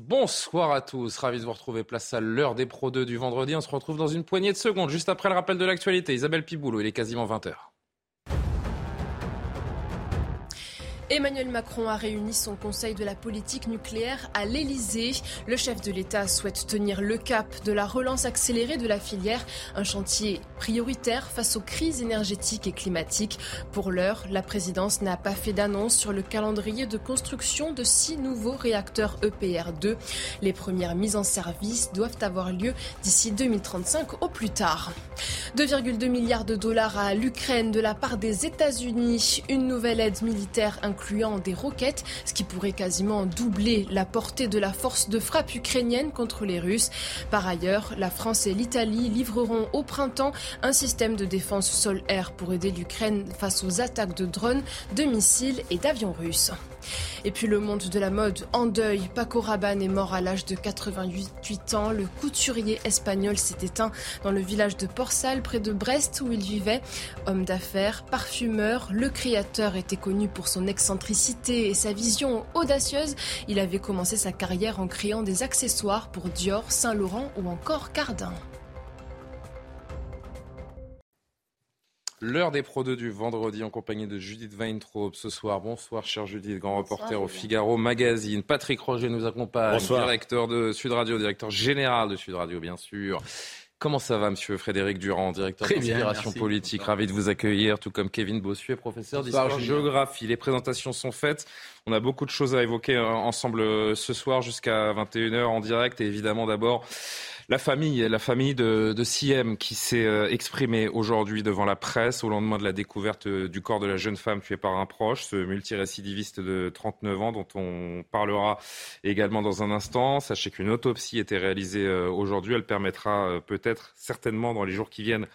Bonsoir à tous, ravi de vous retrouver place à l'heure des Pro 2 du vendredi. On se retrouve dans une poignée de secondes, juste après le rappel de l'actualité. Isabelle Piboulot, il est quasiment 20h. Emmanuel Macron a réuni son conseil de la politique nucléaire à l'Elysée. Le chef de l'État souhaite tenir le cap de la relance accélérée de la filière, un chantier prioritaire face aux crises énergétiques et climatiques. Pour l'heure, la présidence n'a pas fait d'annonce sur le calendrier de construction de six nouveaux réacteurs EPR2. Les premières mises en service doivent avoir lieu d'ici 2035 au plus tard. 2,2 milliards de dollars à l'Ukraine de la part des États-Unis, une nouvelle aide militaire incluant des roquettes, ce qui pourrait quasiment doubler la portée de la force de frappe ukrainienne contre les Russes. Par ailleurs, la France et l'Italie livreront au printemps un système de défense sol-air pour aider l'Ukraine face aux attaques de drones, de missiles et d'avions russes. Et puis le monde de la mode en deuil. Paco Rabanne est mort à l'âge de 88 ans. Le couturier espagnol s'est éteint dans le village de Porsal près de Brest où il vivait. Homme d'affaires, parfumeur, le créateur était connu pour son excentricité et sa vision audacieuse. Il avait commencé sa carrière en créant des accessoires pour Dior, Saint-Laurent ou encore Cardin. L'heure des Pro 2 du vendredi en compagnie de Judith Weintraub ce soir. Bonsoir, cher Judith, grand reporter au Figaro Magazine. Patrick Roger nous accompagne, directeur de Sud Radio, directeur général de Sud Radio, bien sûr. Comment ça va, monsieur Frédéric Durand, directeur d'inspiration politique? Ravi de vous accueillir, tout comme Kevin Bossuet, professeur d'histoire-géographie. Les présentations sont faites. On a beaucoup de choses à évoquer euh, ensemble euh, ce soir jusqu'à 21h en direct. Et évidemment, d'abord, la famille, la famille de, de Siem qui s'est euh, exprimée aujourd'hui devant la presse au lendemain de la découverte euh, du corps de la jeune femme tuée par un proche, ce multirécidiviste de 39 ans dont on parlera également dans un instant. Sachez qu'une autopsie était réalisée euh, aujourd'hui. Elle permettra peut-être, certainement dans les jours qui viennent,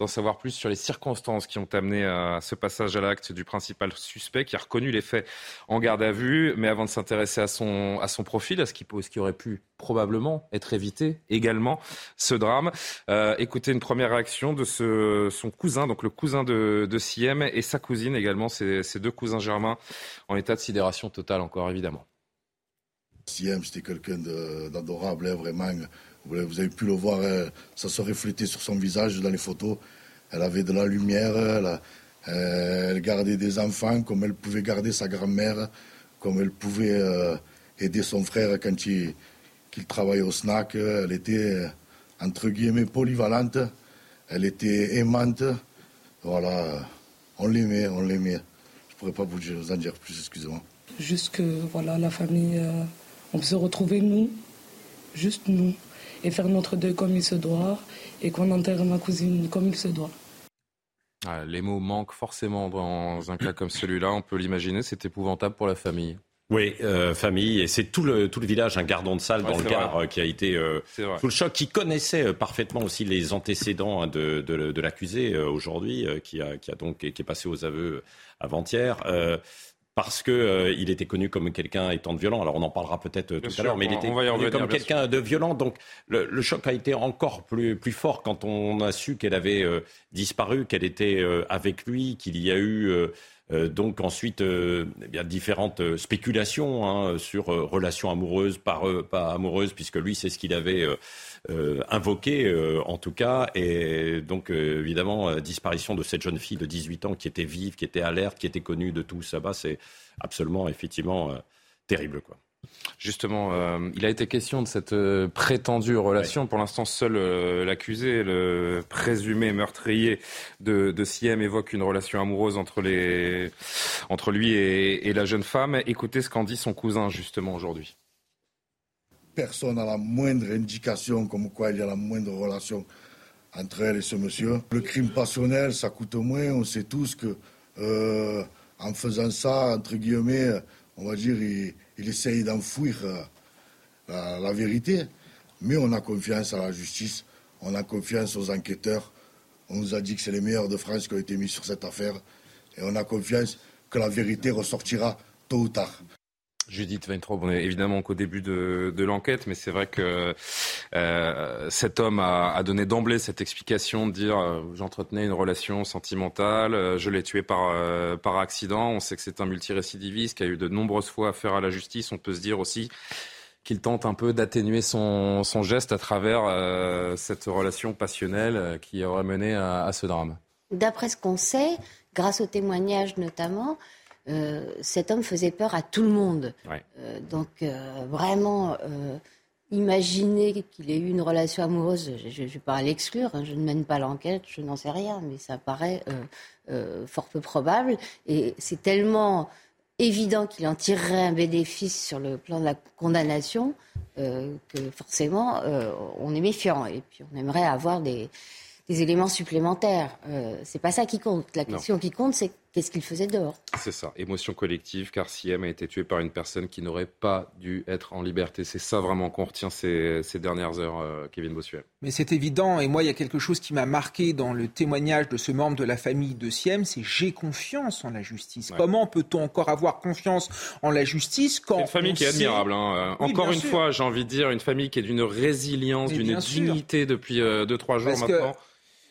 d'en savoir plus sur les circonstances qui ont amené à ce passage à l'acte du principal suspect qui a reconnu les faits en garde à vue. Mais avant de s'intéresser à son, profil, à ce qui, aurait pu probablement être évité également, ce drame, euh, écoutez une première réaction de son cousin, donc le cousin de, de Siem et sa cousine également, ses, ses deux cousins germains en état de sidération totale encore évidemment. Siem, c'était quelqu'un d'adorable, hein, vraiment. Vous avez pu le voir, euh, ça se reflétait sur son visage dans les photos. Elle avait de la lumière, elle, euh, gardait des enfants comme elle pouvait garder sa grand-mère, comme elle pouvait euh, aider son frère quand il, travaillait au snack. Elle était, entre guillemets, polyvalente. Elle était aimante. Voilà, on l'aimait, on l'aimait. Je ne pourrais pas vous en dire plus, excusez-moi. Juste que, voilà, la famille, on se retrouver, nous, juste nous et faire notre deuil comme il se doit et qu'on enterre ma cousine comme il se doit. Ah, les mots manquent forcément dans un cas comme celui-là, on peut l'imaginer, c'est épouvantable pour la famille. Oui, euh, famille, et c'est tout le, tout le village, un gardon de salle dans le Gard euh, qui a été euh, tout le choc, qui connaissait parfaitement aussi les antécédents hein, de, de, de l'accusé aujourd'hui, qui, a, qui a donc qui est passé aux aveux avant-hier parce qu'il euh, était connu comme quelqu'un étant de violent. Alors on en parlera peut-être euh, tout à l'heure, mais il était connu comme quelqu'un de violent. Donc le, choc a été encore plus, plus fort quand on a su qu'elle avait euh, disparu, qu'elle était avec lui, qu'il y a eu donc ensuite eh bien, différentes spéculations hein, sur relations amoureuses, pas, pas amoureuses, puisque lui c'est ce qu'il avait euh, invoqué euh, en tout cas. Et donc euh, évidemment, disparition de cette jeune fille de 18 ans qui était vive, qui était alerte, qui était connue de tout ça, c'est absolument effectivement terrible quoi. Justement, il a été question de cette prétendue relation. Pour l'instant, seul l'accusé, le présumé meurtrier de, de Siem, évoque une relation amoureuse entre, les, entre lui et, et la jeune femme. Écoutez ce qu'en dit son cousin, justement, aujourd'hui personne n'a la moindre indication comme quoi il y a la moindre relation entre elle et ce monsieur. Le crime passionnel, ça coûte moins. On sait tous que euh, en faisant ça, entre guillemets, on va dire, il, essaye d'enfouir la, vérité. Mais on a confiance à la justice, on a confiance aux enquêteurs. On nous a dit que c'est les meilleurs de France qui ont été mis sur cette affaire. Et on a confiance que la vérité ressortira tôt ou tard. Judith Weintraub, on est évidemment qu'au début de, l'enquête, mais c'est vrai que euh, cet homme a, donné d'emblée cette explication de dire euh, j'entretenais une relation sentimentale, euh, je l'ai tué par, par accident. On sait que c'est un multirécidiviste qui a eu de nombreuses fois affaire à la justice. On peut se dire aussi qu'il tente un peu d'atténuer son, geste à travers cette relation passionnelle qui aurait mené à ce drame. D'après ce qu'on sait, grâce aux témoignages notamment, euh, cet homme faisait peur à tout le monde. Euh, donc euh, vraiment, imaginer qu'il ait eu une relation amoureuse, je ne vais pas l'exclure, hein, je ne mène pas l'enquête, je n'en sais rien, mais ça paraît fort peu probable. Et c'est tellement évident qu'il en tirerait un bénéfice sur le plan de la condamnation que forcément on est méfiant. Et puis on aimerait avoir des, des éléments supplémentaires. C'est pas ça qui compte. La question qui compte, c'est qu'est-ce qu'il faisait dehors. C'est ça, émotion collective, car Siem a été tué par une personne qui n'aurait pas dû être en liberté. C'est ça vraiment qu'on retient ces, dernières heures, euh, Kevin Bossuet. Mais c'est évident, et moi, il y a quelque chose qui m'a marqué dans le témoignage de ce membre de la famille de Siem, c'est j'ai confiance en la justice. Comment peut-on encore avoir confiance en la justice quand... C'est une famille qui est admirable. Hein. encore une fois, j'ai envie de dire, une famille qui est d'une résilience, d'une dignité depuis 2-3 euh, jours maintenant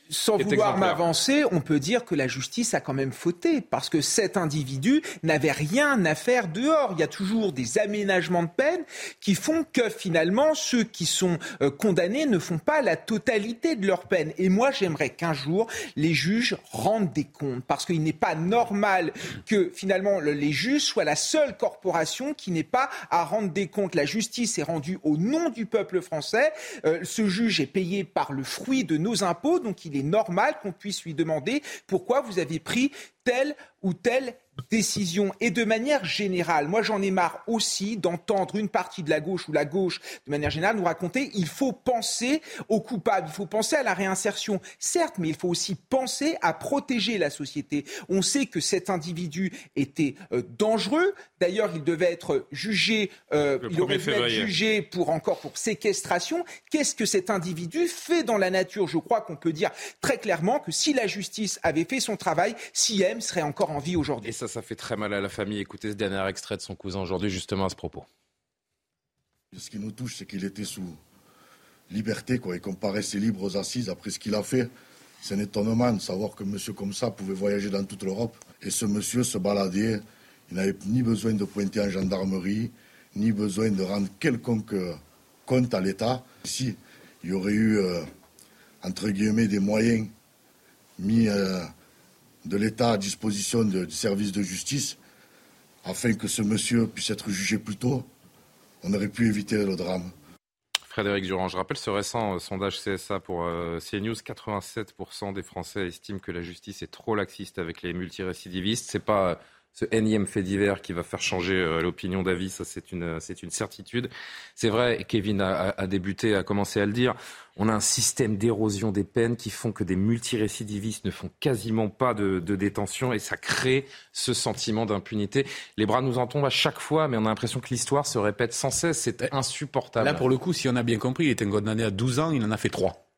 sans vouloir m'avancer, on peut dire que la justice a quand même fauté parce que cet individu n'avait rien à faire dehors. Il y a toujours des aménagements de peine qui font que finalement ceux qui sont euh, condamnés ne font pas la totalité de leur peine. Et moi, j'aimerais qu'un jour les juges rendent des comptes parce qu'il n'est pas normal que finalement les juges soient la seule corporation qui n'ait pas à rendre des comptes. La justice est rendue au nom du peuple français. Euh, ce juge est payé par le fruit de nos impôts, donc il est normal qu'on puisse lui demander pourquoi vous avez pris tel ou tel décision. Et de manière générale, moi j'en ai marre aussi d'entendre une partie de la gauche ou la gauche de manière générale nous raconter il faut penser aux coupables, il faut penser à la réinsertion. Certes, mais il faut aussi penser à protéger la société. On sait que cet individu était euh, dangereux. D'ailleurs, il devait être jugé, euh, il aurait dû être jugé pour encore pour séquestration. Qu'est-ce que cet individu fait dans la nature? Je crois qu'on peut dire très clairement que si la justice avait fait son travail, Siem serait encore en vie aujourd'hui ça fait très mal à la famille. Écoutez ce dernier extrait de son cousin aujourd'hui, justement à ce propos. Ce qui nous touche, c'est qu'il était sous liberté, quoi, et qu'on paraissait libre aux assises après ce qu'il a fait. C'est un étonnement de savoir qu'un monsieur comme ça pouvait voyager dans toute l'Europe. Et ce monsieur se baladait. Il n'avait ni besoin de pointer en gendarmerie, ni besoin de rendre quelconque compte à l'État. Si il y aurait eu, euh, entre guillemets, des moyens mis euh, de l'État à disposition du service de justice afin que ce monsieur puisse être jugé plus tôt, on aurait pu éviter le drame. Frédéric Durand, je rappelle ce récent euh, sondage CSA pour euh, CNews, 87% des Français estiment que la justice est trop laxiste avec les multirécidivistes. C'est pas ce énième fait divers qui va faire changer euh, l'opinion d'avis, ça c'est une, c'est une certitude. C'est vrai, Kevin a, a, débuté, a commencé à le dire, on a un système d'érosion des peines qui font que des multirécidivistes ne font quasiment pas de, de détention et ça crée ce sentiment d'impunité. Les bras nous en tombent à chaque fois, mais on a l'impression que l'histoire se répète sans cesse, c'est insupportable. Là, pour le coup, si on a bien compris, il était condamné à 12 ans, il en a fait 3.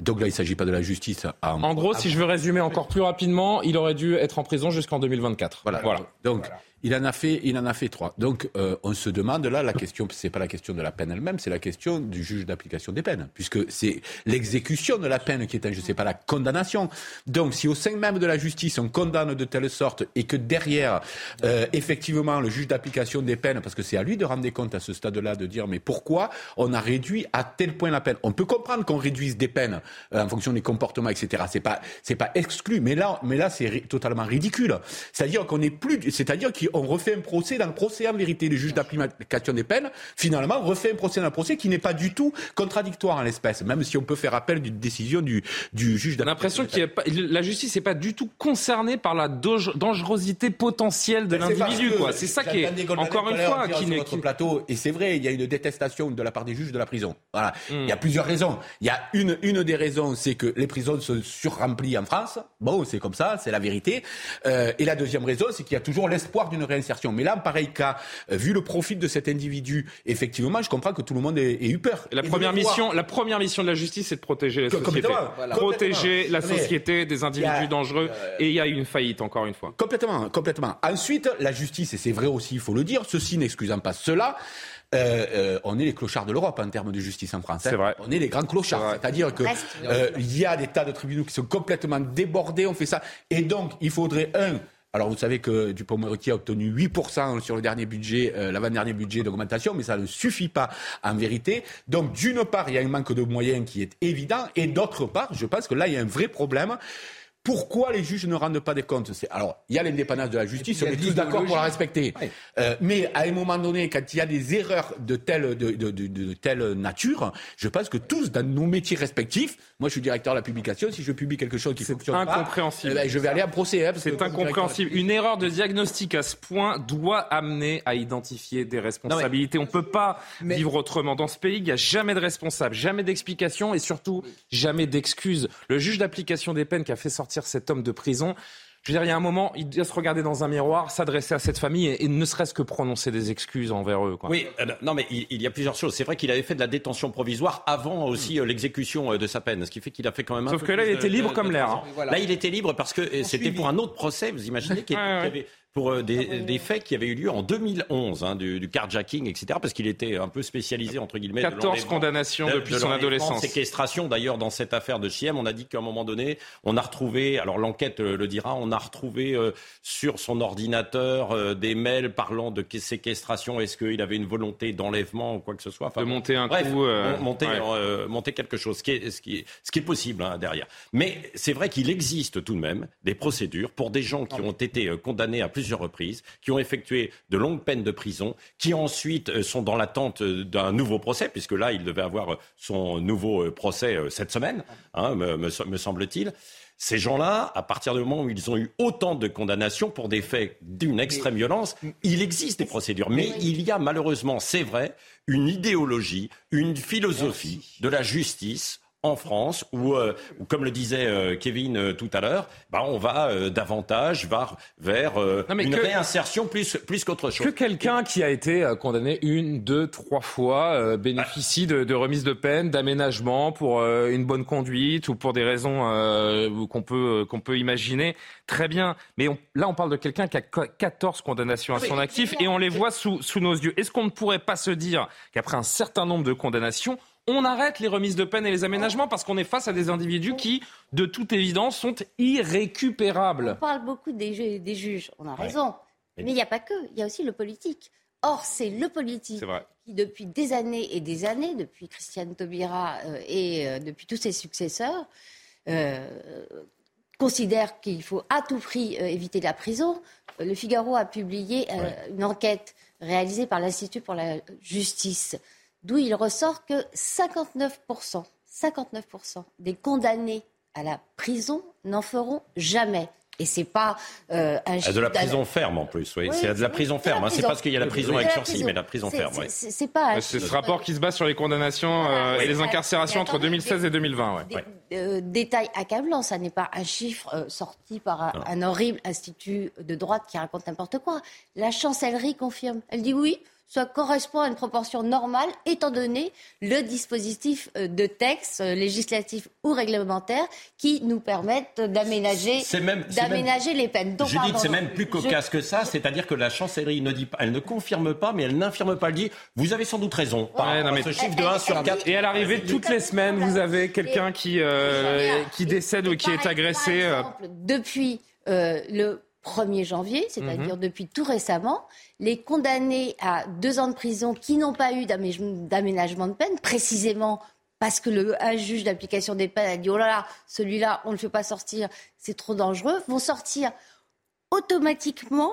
Donc là, il ne s'agit pas de la justice. En gros, si je veux résumer encore plus rapidement, il aurait dû être en prison jusqu'en 2024. Voilà. voilà. Donc, il en a fait, il en a fait trois. Donc, euh, on se demande là, la question, c'est pas la question de la peine elle-même, c'est la question du juge d'application des peines, puisque c'est l'exécution de la peine qui est, je sais pas, la condamnation. Donc, si au sein même de la justice on condamne de telle sorte et que derrière, euh, effectivement, le juge d'application des peines, parce que c'est à lui de rendre des comptes à ce stade-là, de dire mais pourquoi on a réduit à tel point la peine? On peut comprendre qu'on réduise des peines euh, en fonction des comportements, etc. C'est pas, c'est pas exclu, mais là, mais là, c'est totalement ridicule. C'est-à-dire qu'on est plus, c'est-à-dire qu'il on refait un procès dans le procès en vérité. Le juge d'application des peines, finalement, refait un procès dans le procès qui n'est pas du tout contradictoire en l'espèce, même si on peut faire appel d'une décision du, du juge d'application. L'impression que la justice n'est pas du tout concernée par la dangerosité potentielle de l'individu. C'est ça qui est, encore une fois, qui n'est... plateau, et c'est vrai, il y a une détestation de la part des juges de la prison. Voilà. Il y a hmm. plusieurs raisons. Il y a une, une des raisons, c'est que les prisons se surremplissent en France. Bon, c'est comme ça, c'est la vérité. Euh, et la deuxième raison, c'est qu'il y a toujours l'espoir d'une réinsertion. Mais là, en pareil cas, euh, vu le profil de cet individu, effectivement, je comprends que tout le monde ait, eu peur. la, première mission, la première mission de la justice, c'est de protéger la société. Protéger la société des individus dangereux. et il y a une faillite, encore une fois. Complètement, complètement. Ensuite, la justice, et c'est vrai aussi, il faut le dire, ceci n'excusant pas cela, euh, euh, on est les clochards de l'Europe en termes de justice en France. Hein. Vrai. On est les grands clochards. C'est-à-dire qu'il euh, y a des tas de tribunaux qui sont complètement débordés, on fait ça. Et donc, il faudrait, un, alors vous savez que Dupont-Moretti a obtenu 8% sur le dernier budget, l'avant-dernier budget d'augmentation, mais ça ne suffit pas en vérité. Donc d'une part, il y a un manque de moyens qui est évident, et d'autre part, je pense que là, il y a un vrai problème. Pourquoi les juges ne rendent pas des comptes Alors, il y a l'indépendance de la justice, on est tous d'accord pour la respecter. Euh, mais à un moment donné, quand il y a des erreurs de telle, de, de, de, telle nature, je pense que tous, dans nos métiers respectifs, moi je suis directeur de la publication, si je publie quelque chose qui fonctionne incompréhensible. pas, eh ben, je vais aller en procès. Hein, c'est incompréhensible. Une erreur de diagnostic à ce point doit amener à identifier des responsabilités. On ne peut pas vivre autrement. Dans ce pays, il n'y a jamais de responsable, jamais d'explication et surtout jamais d'excuses. Le juge d'application des peines qui a fait sortir cet homme de prison. Je veux dire, il y a un moment, il doit se regarder dans un miroir, s'adresser à cette famille et, ne serait-ce que prononcer des excuses envers eux. Oui, euh, non, mais il, y a plusieurs choses. C'est vrai qu'il avait fait de la détention provisoire avant aussi euh, l'exécution euh, de sa peine, ce qui fait qu'il a fait quand même un Sauf que là, il était libre comme l'air. Hein. Là, il était libre parce que c'était pour un autre procès, vous imaginez, qu'il avait pour euh, des, des, faits qui avaient eu lieu en 2011, hein, du, du, carjacking, etc., parce qu'il était un peu spécialisé, entre guillemets. 14 condamnations depuis son adolescence. Séquestration, d'ailleurs, dans cette affaire de Chiem, on a dit qu'à un moment donné, on a retrouvé, alors l'enquête euh, le dira, on a retrouvé euh, sur son ordinateur des mails parlant de séquestration. Est-ce qu'il avait une volonté d'enlèvement ou quoi que ce soit enfin, De monter un coup. monter, monter quelque chose, ce qui est, ce qui est, ce qui est possible hein, derrière. Mais c'est vrai qu'il existe tout de même des procédures pour des gens qui ont été condamnés à plus plusieurs reprises, qui ont effectué de longues peines de prison, qui ensuite euh, sont dans l'attente euh, d'un nouveau procès, puisque là, il devait avoir son nouveau euh, procès cette semaine, hein, me, semble-t-il. Ces gens-là, à partir du moment où ils ont eu autant de condamnations pour des faits d'une extrême violence, il existe des procédures. Mais il y a malheureusement, c'est vrai, une idéologie, une philosophie de la justice en France où, euh, comme le disait euh, Kevin euh, tout à l'heure, bah, on va davantage vers une réinsertion plus, plus qu'autre chose. Que quelqu'un qui a été condamné une, deux, trois fois bénéficie de, de, remise de peine, d'aménagement pour une bonne conduite ou pour des raisons qu'on peut, qu'on peut imaginer, très bien. Mais là, on parle de quelqu'un qui a 14 condamnations à ah, son actif et on les voit sous, sous nos yeux. Est-ce qu'on ne pourrait pas se dire qu'après un certain nombre de condamnations, on arrête les remises de peine et les aménagements parce qu'on est face à des individus qui, de toute évidence, sont irrécupérables. On parle beaucoup des, des juges, on a raison. Mais il n'y a pas que, il y a aussi le politique. Or, c'est le politique qui, depuis des années et des années, depuis Christiane Taubira euh, et euh, depuis tous ses successeurs, euh, considère qu'il faut à tout prix éviter la prison. Le Figaro a publié une enquête réalisée par l'Institut pour la justice d'où il ressort que 59%, 59% des condamnés à la prison n'en feront jamais. Et c'est pas euh, un ah, De la prison ferme en plus, oui. c'est de la prison ferme. Hein. C'est parce qu'il y a la prison avec sursis, mais la prison ferme. C'est pas. C'est ce rapport qui se base sur les condamnations euh, et les incarcérations entre 2016 et 2020. Ouais. Euh, détail accablant, ça n'est pas un chiffre sorti par un horrible institut de droite qui raconte n'importe quoi. La chancellerie confirme. Elle dit oui ça correspond à une proportion normale, étant donné le dispositif euh, de texte euh, législatif ou réglementaire qui nous permettent d'aménager, d'aménager les peines. Donc, je dis que c'est même plus cocasse que ça, c'est-à-dire que la chancellerie ne dit pas, elle ne confirme pas, mais elle n'infirme pas le dit. Vous avez sans doute raison. Par ce chiffre de 1 sur 4. Et à l'arrivée, toutes les semaines, vous avez quelqu'un qui, euh, qui décède ou qui est agressé. depuis le 1er janvier, c'est-à-dire mhm. depuis tout récemment, les condamnés à deux ans de prison qui n'ont pas eu d'aménagement de peine, précisément parce que le juge d'application des peines a dit oh là là, celui-là, on ne le fait pas sortir, c'est trop dangereux, vont sortir automatiquement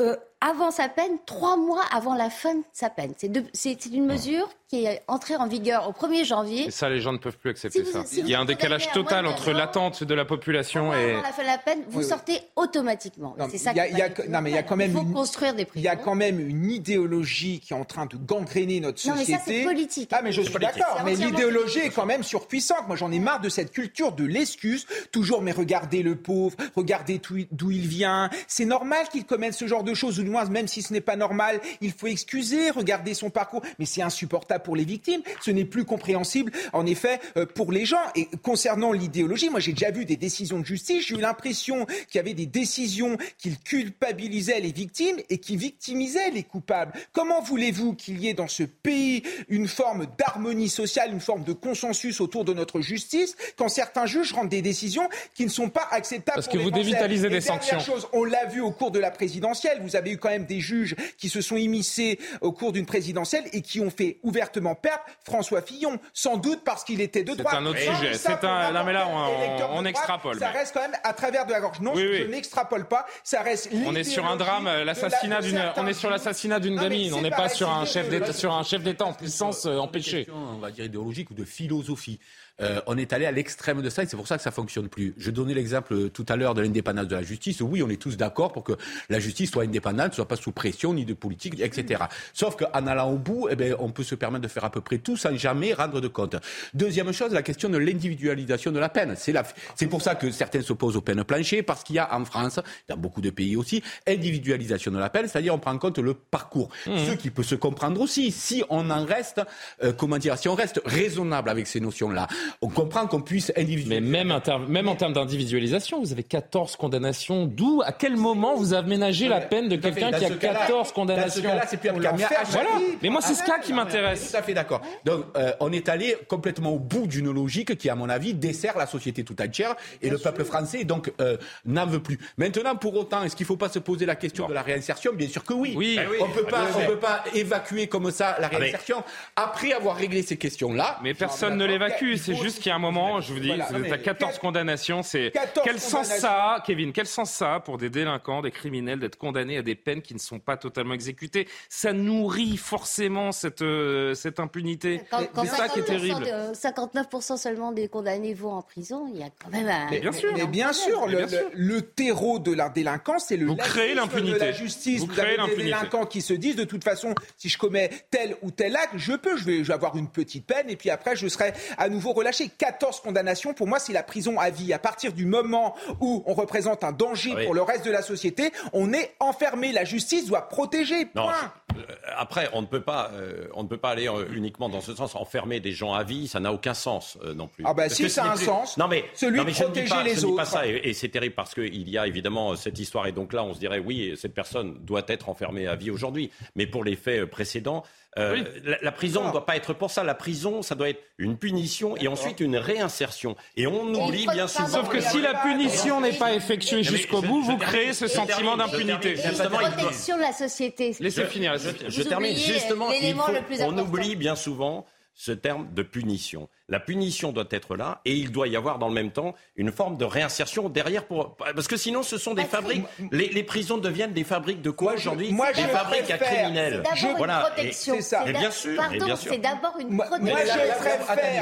euh, avant sa peine, trois mois avant la fin de sa peine. C'est une mesure qui est entrée en vigueur au 1er janvier. Et ça, les gens ne peuvent plus accepter ça. Il y a un décalage total entre l'attente de la population et... Avant la fin de la peine, vous sortez automatiquement. C'est ça Non, mais il y a quand même... Il faut construire des prisons. Il y a quand même une idéologie qui est en train de gangréner notre société. Non, mais ça, c'est politique. Ah, mais je suis d'accord. Mais l'idéologie est quand même surpuissante. Moi, j'en ai marre de cette culture de l'excuse. Toujours, mais regardez le pauvre, regardez d'où il vient. C'est normal qu'il commette ce genre de choses, moins, même si ce n'est pas normal, il faut excuser, regarder son parcours. Mais c'est insupportable pour les victimes. Ce n'est plus compréhensible, en effet, euh, pour les gens. Et concernant l'idéologie, moi, j'ai déjà vu des décisions de justice. J'ai eu l'impression qu'il y avait des décisions qui culpabilisaient les victimes et qui victimisaient les coupables. Comment voulez-vous qu'il y ait dans ce pays une forme d'harmonie sociale, une forme de consensus autour de notre justice, quand certains juges rendent des décisions qui ne sont pas acceptables Parce que vous dévitalisez des sanctions. Chose, on l'a vu au cours de la présidentielle. Vous avez eu quand même des juges qui se sont immiscés au cours d'une présidentielle et qui ont fait ouvertement perdre François Fillon, sans doute parce qu'il était de droite. C'est un autre sujet. C'est un. Là, mais là, on, extrapole. Ça reste quand même à travers de la gorge. Non, je n'extrapole pas. Ça reste. On est sur un drame, l'assassinat d'une. On est sur l'assassinat d'une gamine. On n'est pas sur un chef d'État, sur un chef d'État en puissance euh, empêché. On va dire idéologique ou de philosophie. Euh, on est allé à l'extrême de ça et c'est pour ça que ça fonctionne plus. Je donnais l'exemple euh, tout à l'heure de l'indépendance de la justice. Oui, on est tous d'accord pour que la justice soit indépendante, soit pas sous pression ni de politique, etc. Sauf qu'en allant au bout, eh bien, on peut se permettre de faire à peu près tout sans jamais rendre de compte. Deuxième chose, la question de l'individualisation de la peine. C'est la... pour ça que certains s'opposent aux peines planchées, parce qu'il y a en France, dans beaucoup de pays aussi, individualisation de la peine, c'est-à-dire on prend en compte le parcours. Mmh. Ce qui peut se comprendre aussi, si on en reste, euh, comment dire, si on reste raisonnable avec ces notions-là on comprend qu'on puisse individualiser. Mais même, même en termes d'individualisation, vous avez 14 condamnations. D'où, à quel moment vous aménagez la peine de quelqu'un qui a 14 condamnations Dans ce cas-là, c'est plus Voilà. Mais moi, c'est ce cas qui m'intéresse. Tout à fait d'accord. Donc, euh, on est allé complètement au bout d'une logique qui, à mon avis, dessert la société tout entière et le peuple français, donc, euh, n'en veut plus. Maintenant, pour autant, est-ce qu'il ne faut pas se poser la question de la réinsertion? Bien sûr que oui. oui. Ben on ne peut pas évacuer comme ça la ah, réinsertion après avoir réglé ces questions-là. Mais personne ne l'évacue. C'est juste qu'il y a un moment, je vous dis, vous êtes à 14 condamnations. C'est quel sens ça a, Kevin Quel sens ça a pour des délinquants, des criminels d'être condamnés à des peines qui ne sont pas totalement exécutées? Ça nourrit forcément cette euh, cette impunité. C'est ça qui est terrible. 59% seulement des condamnés vont en prison. Il y a quand même un. Mais bien sûr. Mais bien sûr, le, terreau de la délinquance, c'est le. Vous créez l'impunité. De la justice. Vous, créez avez des délinquants qui se disent de toute façon, si je commets tel ou tel acte, je peux, je vais, je vais avoir une petite peine et puis après je serai à nouveau relâché. 14 condamnations, pour moi, c'est la prison à vie. À partir du moment où on représente un danger pour le reste de la société, on est enfermé. La justice doit protéger. Point. Euh, après, on ne peut pas, euh, on ne peut pas aller euh, uniquement dans ce sens. Enfermer des gens à vie, ça n'a aucun sens non plus. Ah ben si, ça a un sens. Non mais celui de protéger les je autres. Pas ça, et, c'est terrible parce qu'il y a évidemment cette histoire et donc là, on se dirait oui, cette personne doit être enfermée à vie aujourd'hui. Mais pour les faits précédents, euh, la, prison ne doit pas être pour ça. La prison, ça doit être une punition et ensuite une réinsertion. Et on oublie bien souvent. Sauf que si la punition n'est pas effectuée jusqu'au bout, vous créez ce sentiment d'impunité. Justement, protection de la société. Laissez finir. Je, termine. Justement, on oublie bien souvent ce terme de punition. La punition doit être là et il doit y avoir dans le même temps une forme de réinsertion derrière pour parce que sinon ce sont des fabriques. Les, prisons deviennent des fabriques de quoi aujourd'hui? Des fabriques à criminels. C'est d'abord une protection. C'est bien sûr. c'est d'abord une protection. Moi,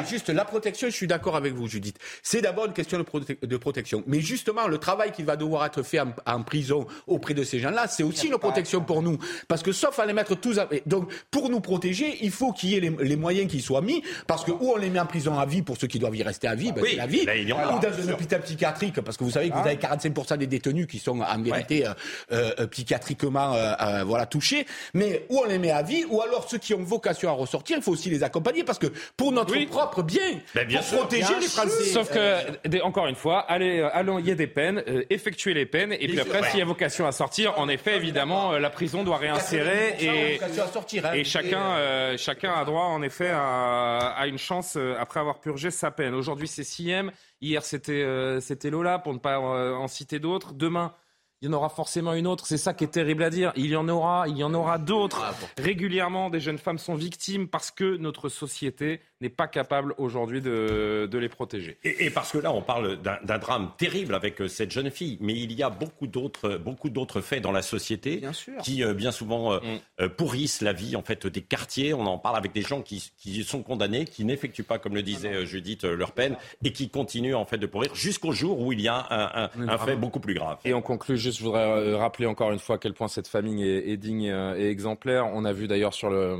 je juste la protection. Je suis d'accord avec vous, Judith. C'est d'abord une question de, protection. Mais justement, le travail qui va devoir être fait en, prison auprès de ces gens-là, c'est aussi une protection pour nous, parce que sauf à les mettre tous. À... Donc, pour nous protéger, il faut qu'il y ait les, les moyens qui soient mis, parce que où on les met en prison à vie pour ceux qui doivent y rester à vie, ben c'est la vie. ou dans un hôpital psychiatrique, parce que vous savez que vous ah. avez 45% des détenus qui sont en vérité euh, euh, psychiatriquement euh, voilà touchés. Mais où on les met à vie, ou alors ceux qui ont vocation à ressortir, il faut aussi les accompagner parce que pour notre propre bien, ben, bien pour protéger les Français. Sauf que encore une fois, allez, allons, il y a des peines, effectuer les peines, et puis après, s'il y a vocation à sortir, en effet, évidemment, la prison doit réinsérer et, hein. et chacun, chacun a droit en effet à, à une chance après avoir purger sa peine. Aujourd'hui, c'est Siem. Hier, c'était euh, c'était Lola, pour ne pas euh, en citer d'autres. Demain, il y en aura forcément une autre. C'est ça qui est terrible à dire. Il y en aura, il y en aura d'autres. Ah, Régulièrement, des jeunes femmes sont victimes parce que notre société n'est pas capable aujourd'hui de, les protéger. Et, parce que là, on parle d'un drame terrible avec euh, cette jeune fille, mais il y a beaucoup d'autres, beaucoup d'autres faits dans la société qui, euh, bien souvent, euh, mm. pourrissent la vie en fait des quartiers. On en parle avec des gens qui, qui sont condamnés, qui n'effectuent pas, comme le disait Judith, leur peine et qui continuent en fait de pourrir jusqu'au jour où il y a un, un, fait beaucoup plus grave. Et on conclut juste, je voudrais rappeler encore une fois à quel point cette famille est, digne et exemplaire. On a vu d'ailleurs sur le,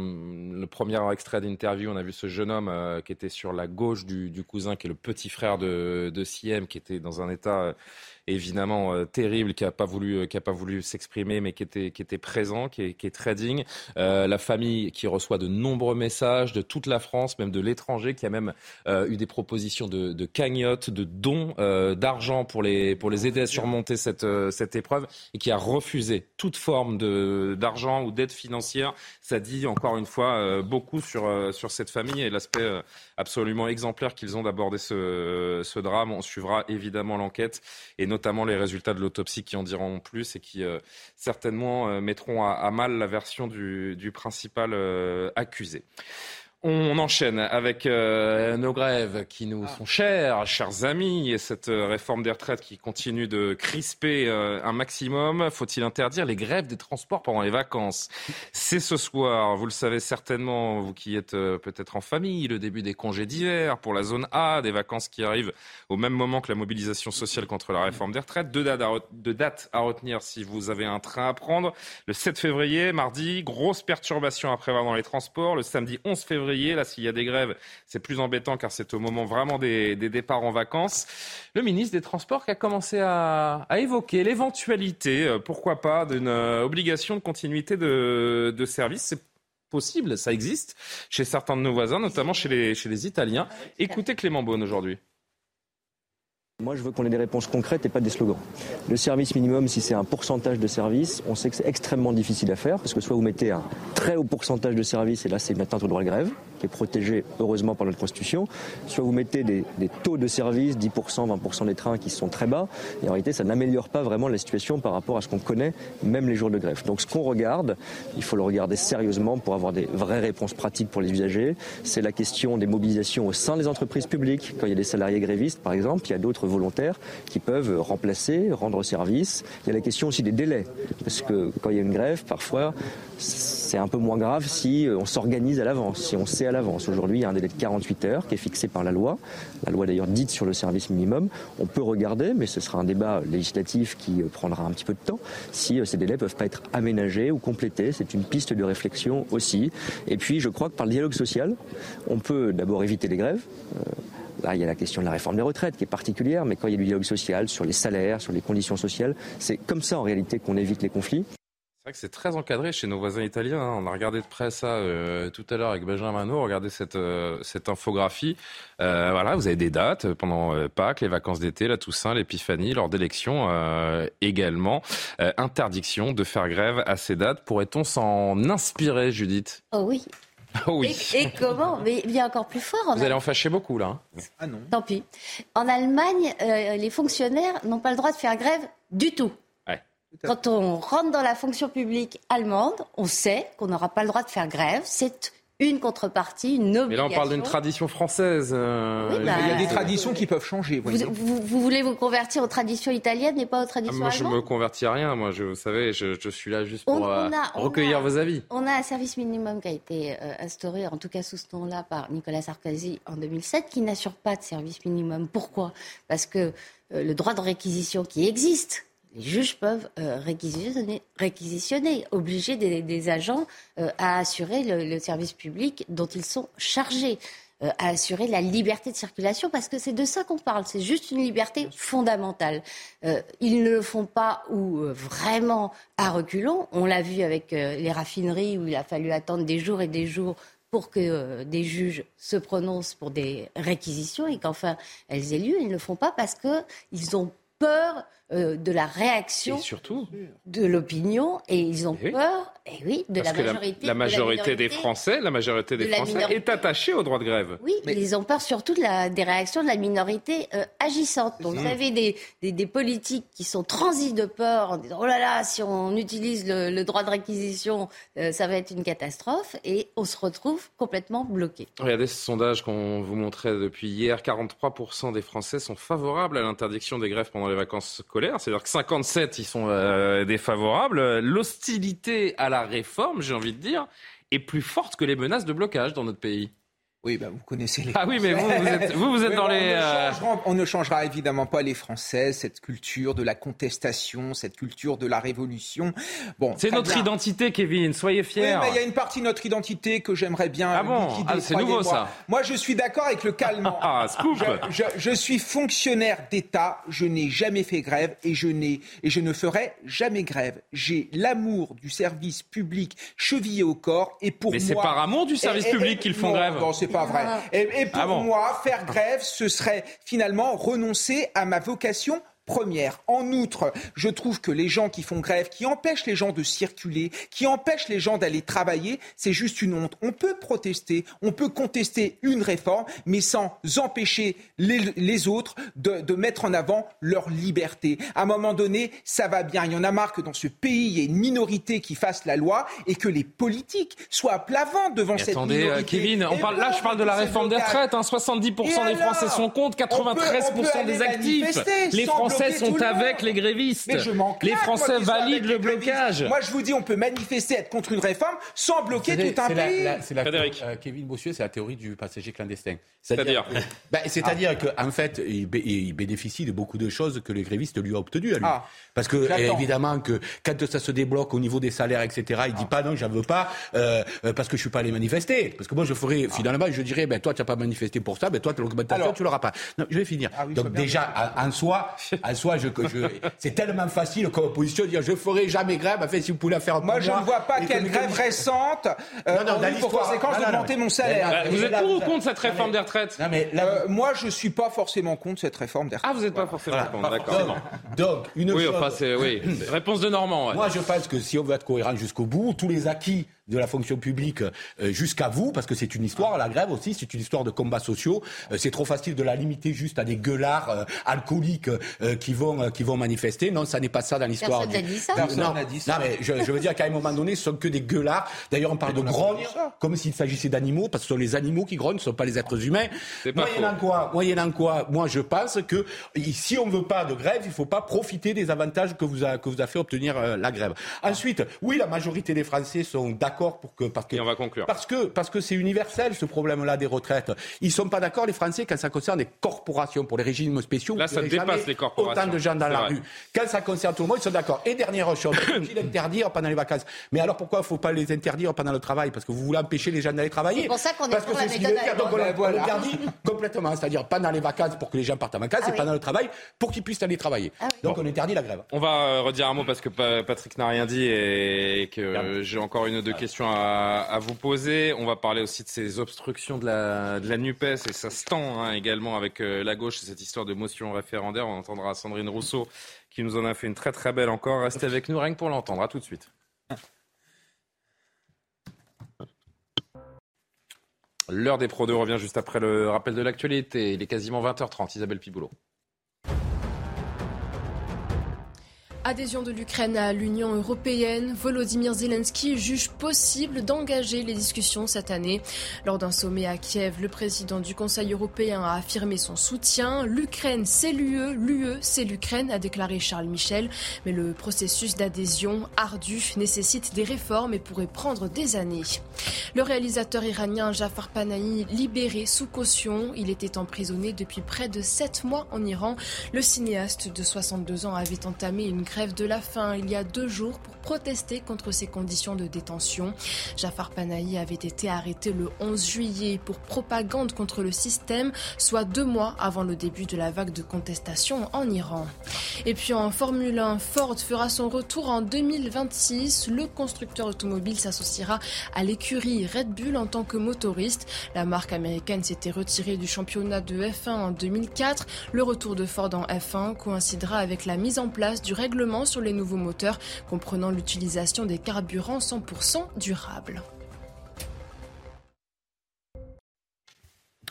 le premier extrait d'interview, on a vu ce jeune homme euh, qui était sur la gauche du, cousin, qui est le petit frère de, de Siem, qui était dans un état euh, évidemment euh, terrible, qui a pas voulu, euh, qui a pas voulu s'exprimer, mais qui était, qui était présent, qui est, qui. Euh, la famille qui reçoit de nombreux messages de toute la France, même de l'étranger, qui a même eu des propositions de, de cagnottes, de dons d'argent pour les, pour les aider à surmonter cette, cette épreuve, et qui a refusé toute forme d'argent ou d'aide financière. Ça dit encore une fois beaucoup sur, sur cette famille et l'aspect absolument exemplaire qu'ils ont d'aborder ce, ce drame. On suivra évidemment l'enquête notamment les résultats de l'autopsie qui en diront plus et qui euh, certainement euh, mettront à, mal la version du, principal euh, accusé. On enchaîne avec euh, nos grèves qui nous sont chères, chers amis, et cette euh, réforme des retraites qui continue de crisper euh, un maximum. Faut-il interdire les grèves des transports pendant les vacances? C'est ce soir, vous le savez certainement, vous qui êtes peut-être en famille, le début des congés d'hiver pour la zone A, des vacances qui arrivent au même moment que la mobilisation sociale contre la réforme des retraites. Deux dates à, deux dates à retenir si vous avez un train à prendre. Le 7 février, mardi, grosse perturbation à prévoir dans les transports. Le samedi 11 février, Là, s'il y a des grèves, c'est plus embêtant car c'est au moment vraiment des, départs en vacances. Le ministre des Transports qui a commencé à, évoquer l'éventualité, euh, pourquoi pas, d'une euh, obligation de continuité de, de service. C'est possible, ça existe chez certains de nos voisins, notamment chez les, chez les Italiens. Écoutez Clément Beaune aujourd'hui. Moi, je veux qu'on ait des réponses concrètes et pas des slogans. Le service minimum, si c'est un pourcentage de service, on sait que c'est extrêmement difficile à faire parce que soit vous mettez un très haut pourcentage de service et là, c'est une atteinte au droit de grève qui est protégé heureusement par notre Constitution, soit vous mettez des, taux de service, 10%, 20% des trains qui sont très bas et en réalité, ça n'améliore pas vraiment la situation par rapport à ce qu'on connaît, même les jours de grève. Donc, ce qu'on regarde, il faut le regarder sérieusement pour avoir des vraies réponses pratiques pour les usagers. C'est la question des mobilisations au sein des entreprises publiques. Quand il y a des salariés grévistes, par exemple, il y a d'autres volontaires qui peuvent remplacer, rendre service. Il y a la question aussi des délais, parce que quand il y a une grève, parfois, c'est un peu moins grave si on s'organise à l'avance, si on sait à l'avance. Aujourd'hui, il y a un délai de 48 heures qui est fixé par la loi, la loi d'ailleurs dite sur le service minimum. On peut regarder, mais ce sera un débat législatif qui prendra un petit peu de temps, si euh, ces délais peuvent pas être aménagés ou complétés. C'est une piste de réflexion aussi. Et puis, je crois que par le dialogue social, on peut d'abord éviter les grèves. Euh, Là, il y a la question de la réforme des retraites qui est particulière, mais quand il y a du dialogue social sur les salaires, sur les conditions sociales, c'est comme ça en réalité qu'on évite les conflits. C'est vrai que c'est très encadré chez nos voisins italiens. Hein. On a regardé de près ça euh, tout à l'heure avec Benjamin Manot. Regardez cette, euh, cette infographie. Euh, voilà, vous avez des dates pendant Pâques, les vacances d'été, la Toussaint, l'Épiphanie, lors d'élections également. interdiction de faire grève à ces dates. Pourrait-on s'en inspirer, Judith? Oh oui, oui. Et, comment? Mais il y a encore plus fort. Vous allez en fâcher beaucoup là. Hein. Ah non. Tant pis. En Allemagne, euh, les fonctionnaires n'ont pas le droit de faire grève du tout. Quand on rentre dans la fonction publique allemande, on sait qu'on n'aura pas le droit de faire grève. C'est une contrepartie, une obligation. Mais là, on parle d'une tradition française. Euh, il y a bah, des traditions qui peuvent changer. Vous, voulez vous convertir aux traditions italiennes et pas aux traditions ah, moi, allemandes je me convertis à rien. Moi, je, vous savez, je, suis là juste pour euh, recueillir vos avis. On a un service minimum qui a été euh, instauré, en tout cas sous ce nom-là, par Nicolas Sarkozy en 2007, qui n'assure pas de service minimum. Pourquoi? Parce que le droit de réquisition qui existe les juges peuvent euh, réquisitionner, obliger des, agents euh, à assurer le, service public dont ils sont chargés, euh, à assurer la liberté de circulation, parce que c'est de ça qu'on parle, c'est juste une liberté fondamentale. ils ne le font pas ou vraiment à reculons. On l'a vu avec les raffineries où il a fallu attendre des jours et des jours pour que des juges se prononcent pour des réquisitions et qu'enfin elles aient lieu. Ils ne le font pas parce qu'ils ont peur euh, de la réaction surtout de l'opinion et ils ont peur, et eh oui, de la majorité. La, majorité des Français, la majorité des Français est attachée au droit de grève. Oui, mais ils ont peur surtout de la, des réactions de la minorité euh, agissante. Donc vous avez des, des, politiques qui sont transis de peur en disant oh là là, si on utilise le, droit de réquisition, euh, ça va être une catastrophe, et on se retrouve complètement bloqué. Regardez ce sondage qu'on vous montrait depuis hier 43% des Français sont favorables à l'interdiction des grèves pendant les vacances c'est-à-dire que 57, ils sont euh, défavorables. L'hostilité à la réforme, j'ai envie de dire, est plus forte que les menaces de blocage dans notre pays. Oui, bah, vous connaissez les. Ah oui, mais vous, vous êtes, vous, êtes dans les. Euh, on ne, changera, évidemment pas les Français, cette culture de la contestation, cette culture de la révolution. Bon, c'est notre identité, Kevin. Soyez fiers. Oui, mais il y a une partie de notre identité que j'aimerais bien. Ah bon ah, C'est nouveau ça. Moi, je suis d'accord avec le calme. ah, scoop. Je, je, suis fonctionnaire d'État. Je n'ai jamais fait grève et je n'ai et je ne ferai jamais grève. J'ai l'amour du service public chevillé au corps et pour mais moi. Mais c'est par amour du service public qu'ils font grève pas vrai. Ah. Et, pour ah moi, faire grève, ce serait finalement renoncer à ma vocation première. En outre, je trouve que les gens qui font grève, qui empêchent les gens de circuler, qui empêchent les gens d'aller travailler, c'est juste une honte. On peut protester, on peut contester une réforme, mais sans empêcher les, autres de, mettre en avant leur liberté. À un moment donné, ça va bien. Il y en a marre que dans ce pays, il y ait une minorité qui fasse la loi et que les politiques soient à plat ventre devant cette attendez, minorité. Attendez, Kevin, on parle, là je parle de la réforme des retraites. 70% hein. des Français sont contre, 93% des actifs. Les Français Français sont avec les grévistes. les Français valident le blocage. Moi, je vous dis, on peut manifester, être contre une réforme sans bloquer tout un pays. C'est la, euh, Kevin Bossuet, c'est la théorie du passager clandestin. C'est-à-dire C'est-à-dire ah. qu'en fait, il, bénéficie de beaucoup de choses que les grévistes lui ont obtenues à lui. Ah. Parce que, évidemment, que quand ça se débloque au niveau des salaires, etc., il dit pas non, j'en veux pas, euh, euh, parce que je suis pas allé manifester. Parce que moi, je ferais, ah. finalement, je dirais, ben, toi, tu n'as pas manifesté pour ça, ben, toi, l'augmentation, tu l'auras pas. Non, je vais finir. Donc, déjà, en, soi, en soi, je, c'est tellement facile comme opposition de dire, je ferai jamais grève, fait, si vous pouvez la faire Moi, je ne vois pas quelle grève récente, euh, non, non, pour conséquence d'augmenter mon salaire. Vous êtes pour ou contre cette réforme des retraites mais euh, Moi, je ne suis pas forcément contre cette réforme des retraites. Ah, vous n'êtes pas forcément contre, d'accord. Donc, une oui, chose... enfin, oui, réponse de Normand. Moi, je pense que si on veut être cohérent jusqu'au bout, tous les acquis de la fonction publique euh, jusqu'à vous, parce que c'est une histoire, la grève aussi, c'est une histoire de combats sociaux. Euh, c'est trop facile de la limiter juste à des gueulards euh, alcooliques qui vont qui vont manifester. Non, ça n'est pas ça dans l'histoire. Personne n'a dit ça. Non, dit ça. non, mais je, je veux dire qu'à un moment donné, ce sont que des gueulards. D'ailleurs, on parle de grogne, comme s'il s'agissait d'animaux, parce que ce sont les animaux qui grognent, ce ne sont pas les êtres humains. Moyennant quoi, moyennant quoi, moi je pense que si on ne veut pas de grève, il ne faut pas profiter des avantages que vous a, que vous a fait obtenir la grève. Ensuite, oui, la majorité des Français sont d'accord d'accord pour que parce que on va conclure. parce que parce que c'est universel ce problème-là des retraites. Ils sont pas d'accord les Français quand ça concerne les corporations pour les régimes spéciaux. Là, ça dépasse les corporations. Autant de gens dans la rue. Quand ça concerne tout le monde, ils sont d'accord. Et dernière chose, il interdire pendant les vacances? Mais alors pourquoi il faut pas les interdire pendant le travail? Parce que vous voulez empêcher les gens d'aller travailler. C'est pour ça qu'on est Parce pour la méthode Donc on l'interdit complètement, c'est-à-dire pendant les vacances pour que les gens partent en vacances ah et pendant le travail pour qu'ils puissent aller travailler. Ah Donc on interdit la grève. On va euh, redire un mot parce que Patrick n'a rien dit et que j'ai encore une ou deux questions à, à vous poser. On va parler aussi de ces obstructions de la, de la NUPES et ça se tend hein, également avec euh, la gauche, cette histoire de motion référendaire. On entendra Sandrine Rousseau qui nous en a fait une très très belle encore. Restez avec nous rien que pour l'entendre. À tout de suite. L'heure des Pro 2 revient juste après le rappel de l'actualité. Il est quasiment 20h30. Isabelle Piboulot. Adhésion de l'Ukraine à l'Union européenne, Volodymyr Zelensky juge possible d'engager les discussions cette année. Lors d'un sommet à Kiev, le président du Conseil européen a affirmé son soutien. L'Ukraine, c'est l'UE, l'UE, c'est l'Ukraine, a déclaré Charles Michel. Mais le processus d'adhésion ardu nécessite des réformes et pourrait prendre des années. Le réalisateur iranien Jafar Panahi, libéré sous caution, il était emprisonné depuis près de sept mois en Iran. Le cinéaste de 62 ans avait entamé une grève de la faim. Il y a deux jours pour protester contre ces conditions de détention. Jafar Panahi avait été arrêté le 11 juillet pour propagande contre le système, soit deux mois avant le début de la vague de contestation en Iran. Et puis en Formule 1, Ford fera son retour en 2026. Le constructeur automobile s'associera à l'écurie Red Bull en tant que motoriste. La marque américaine s'était retirée du championnat de F1 en 2004. Le retour de Ford en F1 coïncidera avec la mise en place du règlement sur les nouveaux moteurs, comprenant l'utilisation des carburants 100% durables.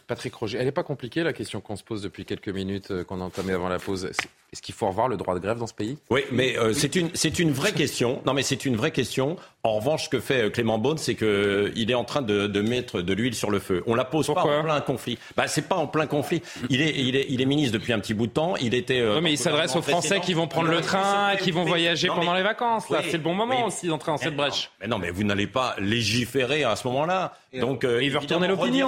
Patrick Roger, elle n'est pas compliquée la question qu'on se pose depuis quelques minutes, euh, qu'on a entamée avant la pause. Est-ce qu'il faut revoir le droit de grève dans ce pays? Oui, mais euh, c'est une c'est une vraie question. Non, mais c'est une vraie question. En revanche, ce que fait euh, Clément Beaune, c'est qu'il euh, est en train de, de mettre de l'huile sur le feu. On la pose pas en plein conflit. Bah, c'est pas en plein conflit. Il est il est il est ministre depuis un petit bout de temps. Il était. non, mais il s'adresse aux Français qui vont prendre le train, qui vont voyager pendant les vacances. Là, c'est le bon moment aussi d'entrer dans cette brèche. Mais non, mais vous n'allez pas légiférer à ce moment-là. Donc, il veut retourner l'opinion.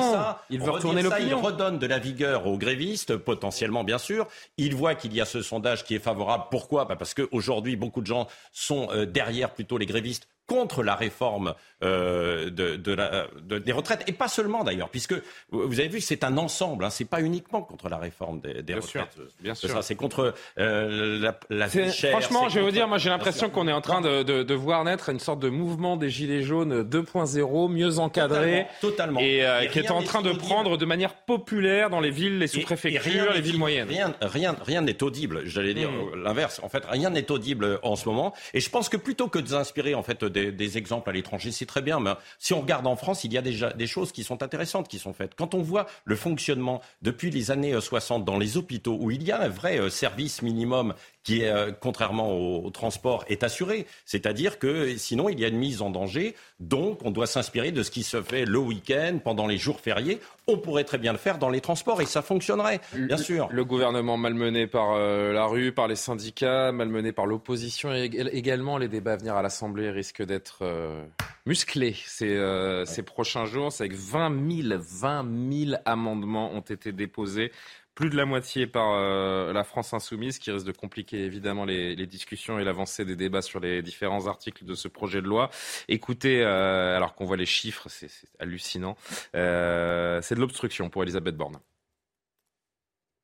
Il veut retourner Il redonne de la vigueur aux grévistes, potentiellement, bien sûr. Il voit qu'il y a ce sondage qui est favorable. Pourquoi? Bah, Parce qu'aujourd'hui, beaucoup de gens sont euh, derrière plutôt les grévistes contre la réforme euh, de, la, des retraites, et pas seulement d'ailleurs, puisque vous avez vu que c'est un ensemble, hein, c'est pas uniquement contre la réforme des, des retraites. bien sûr. C'est contre euh, la, la Franchement, je vais vous dire, moi j'ai l'impression qu'on est en train de, de, voir naître une sorte de mouvement des Gilets jaunes 2.0, mieux encadré, totalement, et, euh, qui est en train de prendre de manière populaire dans les villes, les sous-préfectures, les villes moyennes. Rien, rien, rien n'est audible, j'allais dire hmm. l'inverse. En fait, rien n'est audible en ce moment, et je pense que plutôt que de s'inspirer en fait des, exemples à l'étranger, c'est très bien. Mais si on regarde en France, il y a déjà des choses qui sont intéressantes qui sont faites. Quand on voit le fonctionnement depuis les années 60 euh, dans les hôpitaux, où il y a un vrai euh, service minimum qui, euh, contrairement au, transport, est assuré. C'est-à-dire que sinon, il y a une mise en danger. Donc, on doit s'inspirer de ce qui se fait le week-end, pendant les jours fériés. On pourrait très bien le faire dans les transports et ça fonctionnerait, bien sûr. Le gouvernement malmené par euh, la rue, par les syndicats, malmené par l'opposition également. Les débats à venir à l'Assemblée risquent d'être euh, musclés ces, ces prochains jours. C'est que 20 000, 20 000 amendements ont été déposés plus de la moitié par euh, la France insoumise, qui risque de compliquer évidemment les, discussions et l'avancée des débats sur les différents articles de ce projet de loi. Écoutez, euh, alors qu'on voit les chiffres, c'est hallucinant. Euh, c'est de l'obstruction pour Elisabeth Borne.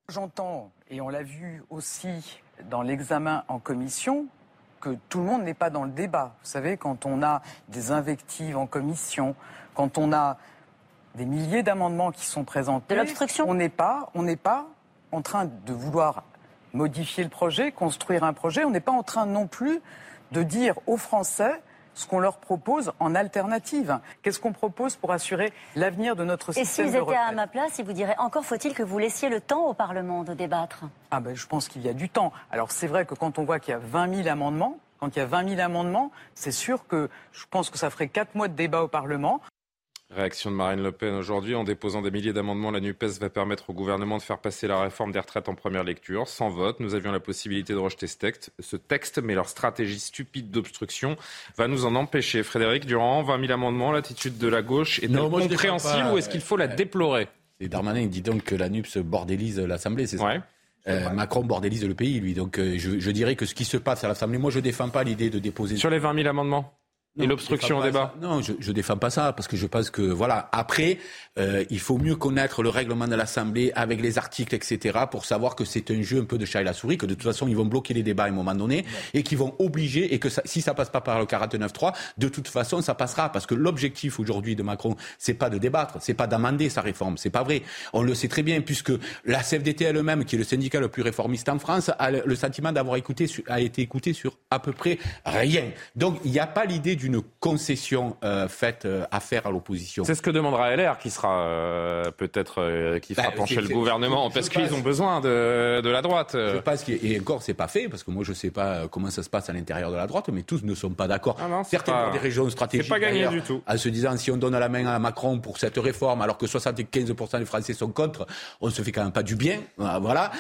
J'entends, et on l'a vu aussi dans l'examen en commission, que tout le monde n'est pas dans le débat. Vous savez, quand on a des invectives en commission, quand on a des milliers d'amendements qui sont présentés. De l'obstruction On n'est pas, on n'est pas en train de vouloir modifier le projet, construire un projet. On n'est pas en train non plus de dire aux Français ce qu'on leur propose en alternative. Qu'est-ce qu'on propose pour assurer l'avenir de notre système Et s'ils étaient à ma place, ils vous diraient encore faut-il que vous laissiez le temps au Parlement de débattre? Ah ben, je pense qu'il y a du temps. Alors c'est vrai que quand on voit qu'il y a 20 000 amendements, quand il y a 20 000 amendements, c'est sûr que je pense que ça ferait 4 mois de débat au Parlement. Réaction de Marine Le Pen aujourd'hui. En déposant des milliers d'amendements, la NUPES va permettre au gouvernement de faire passer la réforme des retraites en première lecture. Sans vote, nous avions la possibilité de rejeter ce texte, ce texte mais leur stratégie stupide d'obstruction va nous en empêcher. Frédéric Durand, 20 000 amendements, l'attitude de la gauche est-elle compréhensible ou est-ce qu'il faut la déplorer? Et Darmanin dit donc que la NUPES bordélise l'Assemblée, c'est ça? Euh, Macron bordélise le pays, lui. Donc euh, je, je, dirais que ce qui se passe à l'Assemblée, moi je défends pas l'idée de déposer... Sur les 20 000 amendements? Et l'obstruction au débat Non, je ne défends pas ça, parce que je pense que, voilà, après, euh, il faut mieux connaître le règlement de l'Assemblée avec les articles, etc., pour savoir que c'est un jeu un peu de chat et la souris, que de toute façon, ils vont bloquer les débats à un moment donné, et qu'ils vont obliger, et que ça, si ça passe pas par le 49.3, de toute façon, ça passera, parce que l'objectif aujourd'hui de Macron, c'est pas de débattre, c'est pas d'amender sa réforme, c'est pas vrai. On le sait très bien, puisque la CFDT elle-même, qui est le syndicat le plus réformiste en France, a le sentiment d'avoir écouté, a été écouté sur à peu près rien. Donc, il n'y a pas l'idée d'une concession euh, faite euh, à faire à l'opposition. C'est ce que demandera LR, qui sera euh, peut-être qui fera bah, pencher le gouvernement, parce qu'ils ont besoin de, de, la droite. Je pense et encore c'est pas fait, parce que moi je sais pas comment ça se passe à l'intérieur de la droite, mais tous ne sont pas d'accord. Ah Certaines des régions stratégiques. pas gagné du tout. En se disant si on donne la main à Macron pour cette réforme, alors que 75% des Français sont contre, on se fait quand même pas du bien. Voilà.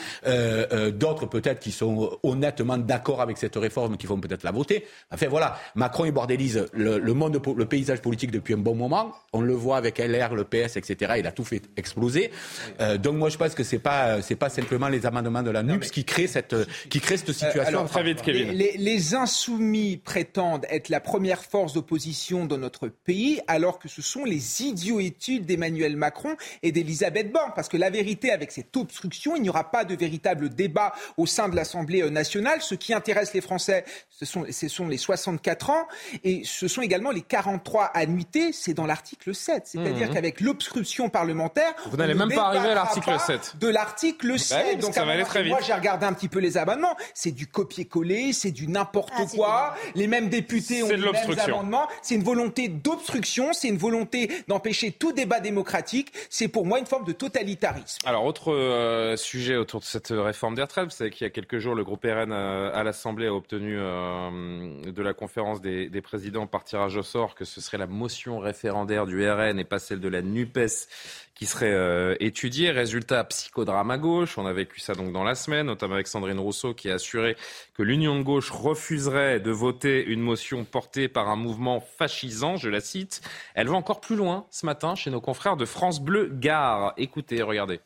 D'autres peut-être qui sont honnêtement d'accord avec cette réforme, qui vont peut-être la voter. Enfin voilà, Macron est bordélise maîtrise le, monde, le paysage politique depuis un bon moment. On le voit avec LR, le PS, etc. Il a tout fait exploser. Euh, donc moi, je pense que c'est pas c'est pas simplement les amendements de la NUPS qui créent cette qui créent cette situation. alors, très vite, Kevin. Les, les, insoumis prétendent être la première force d'opposition dans notre pays, alors que ce sont les idiots études d'Emmanuel Macron et d'Elisabeth Borne. Parce que la vérité, avec cette obstruction, il n'y aura pas de véritable débat au sein de l'Assemblée nationale. Ce qui intéresse les Français, ce sont, ce sont les 64 ans et ce sont également les 43 annuités. C'est dans l'article 7. C'est-à-dire mmh. qu'avec l'obstruction parlementaire, vous n'allez même pas arriver à l'article 7. De l'article 7. Bah donc ça va aller très vite. Moi, j'ai regardé un petit peu les amendements. C'est du copier-coller, c'est du n'importe ah, quoi. Les mêmes députés ont les mêmes amendements. C'est une volonté d'obstruction, c'est une volonté d'empêcher tout débat démocratique. C'est pour moi une forme de totalitarisme. Alors, autre euh, sujet autour de cette réforme des retraites, c'est qu'il y a quelques jours, le groupe RN euh, à l'Assemblée a obtenu euh, de la conférence des, des, présidents par tirage au sort que ce serait la motion référendaire du RN et pas celle de la NUPES qui serait euh, étudié. Résultat, psychodrame à gauche. On a vécu ça donc dans la semaine, notamment avec Sandrine Rousseau qui a assuré que l'Union de gauche refuserait de voter une motion portée par un mouvement fascisant, je la cite. Elle va encore plus loin ce matin chez nos confrères de France Bleu Gare. Écoutez, regardez.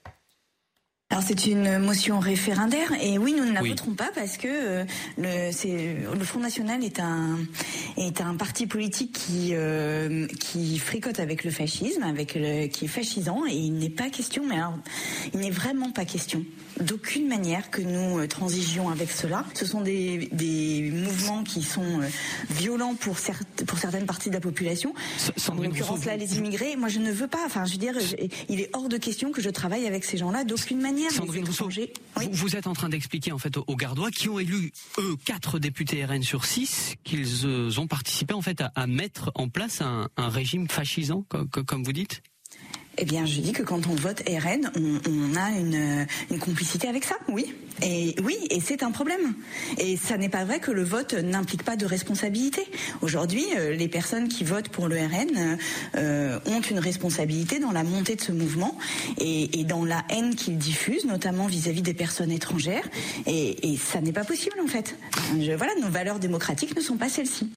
Alors c'est une motion référendaire et oui nous ne la voterons pas parce que euh, le, le Front National est un est un parti politique qui euh, qui fricote avec le fascisme, avec le, qui est fascisant et il n'est pas question mais alors il n'est vraiment pas question d'aucune manière que nous euh, transigions avec cela. Ce sont des, des mouvements qui sont violents pour, certes, pour certaines parties de la population. en l'occurrence là, les immigrés. Moi, je ne veux pas. Enfin, je veux dire, il est hors de question que je travaille avec ces gens-là d'aucune manière. Sandrine Rousseau, vous, êtes en train d'expliquer en fait aux Gardois qui ont élu eux quatre députés RN sur six qu'ils euh, ont participé en fait à, mettre en place un, régime fascisant, comme vous dites? Eh bien, je dis que quand on vote RN, on, a une, complicité avec ça, oui. Et oui, et c'est un problème. Et ça n'est pas vrai que le vote n'implique pas de responsabilité. Aujourd'hui, euh, les personnes qui votent pour le RN euh, ont une responsabilité dans la montée de ce mouvement et, dans la haine qu'ils diffusent, notamment vis-à-vis des personnes étrangères. Et, ça n'est pas possible, en fait. voilà, nos valeurs démocratiques ne sont pas celles-ci.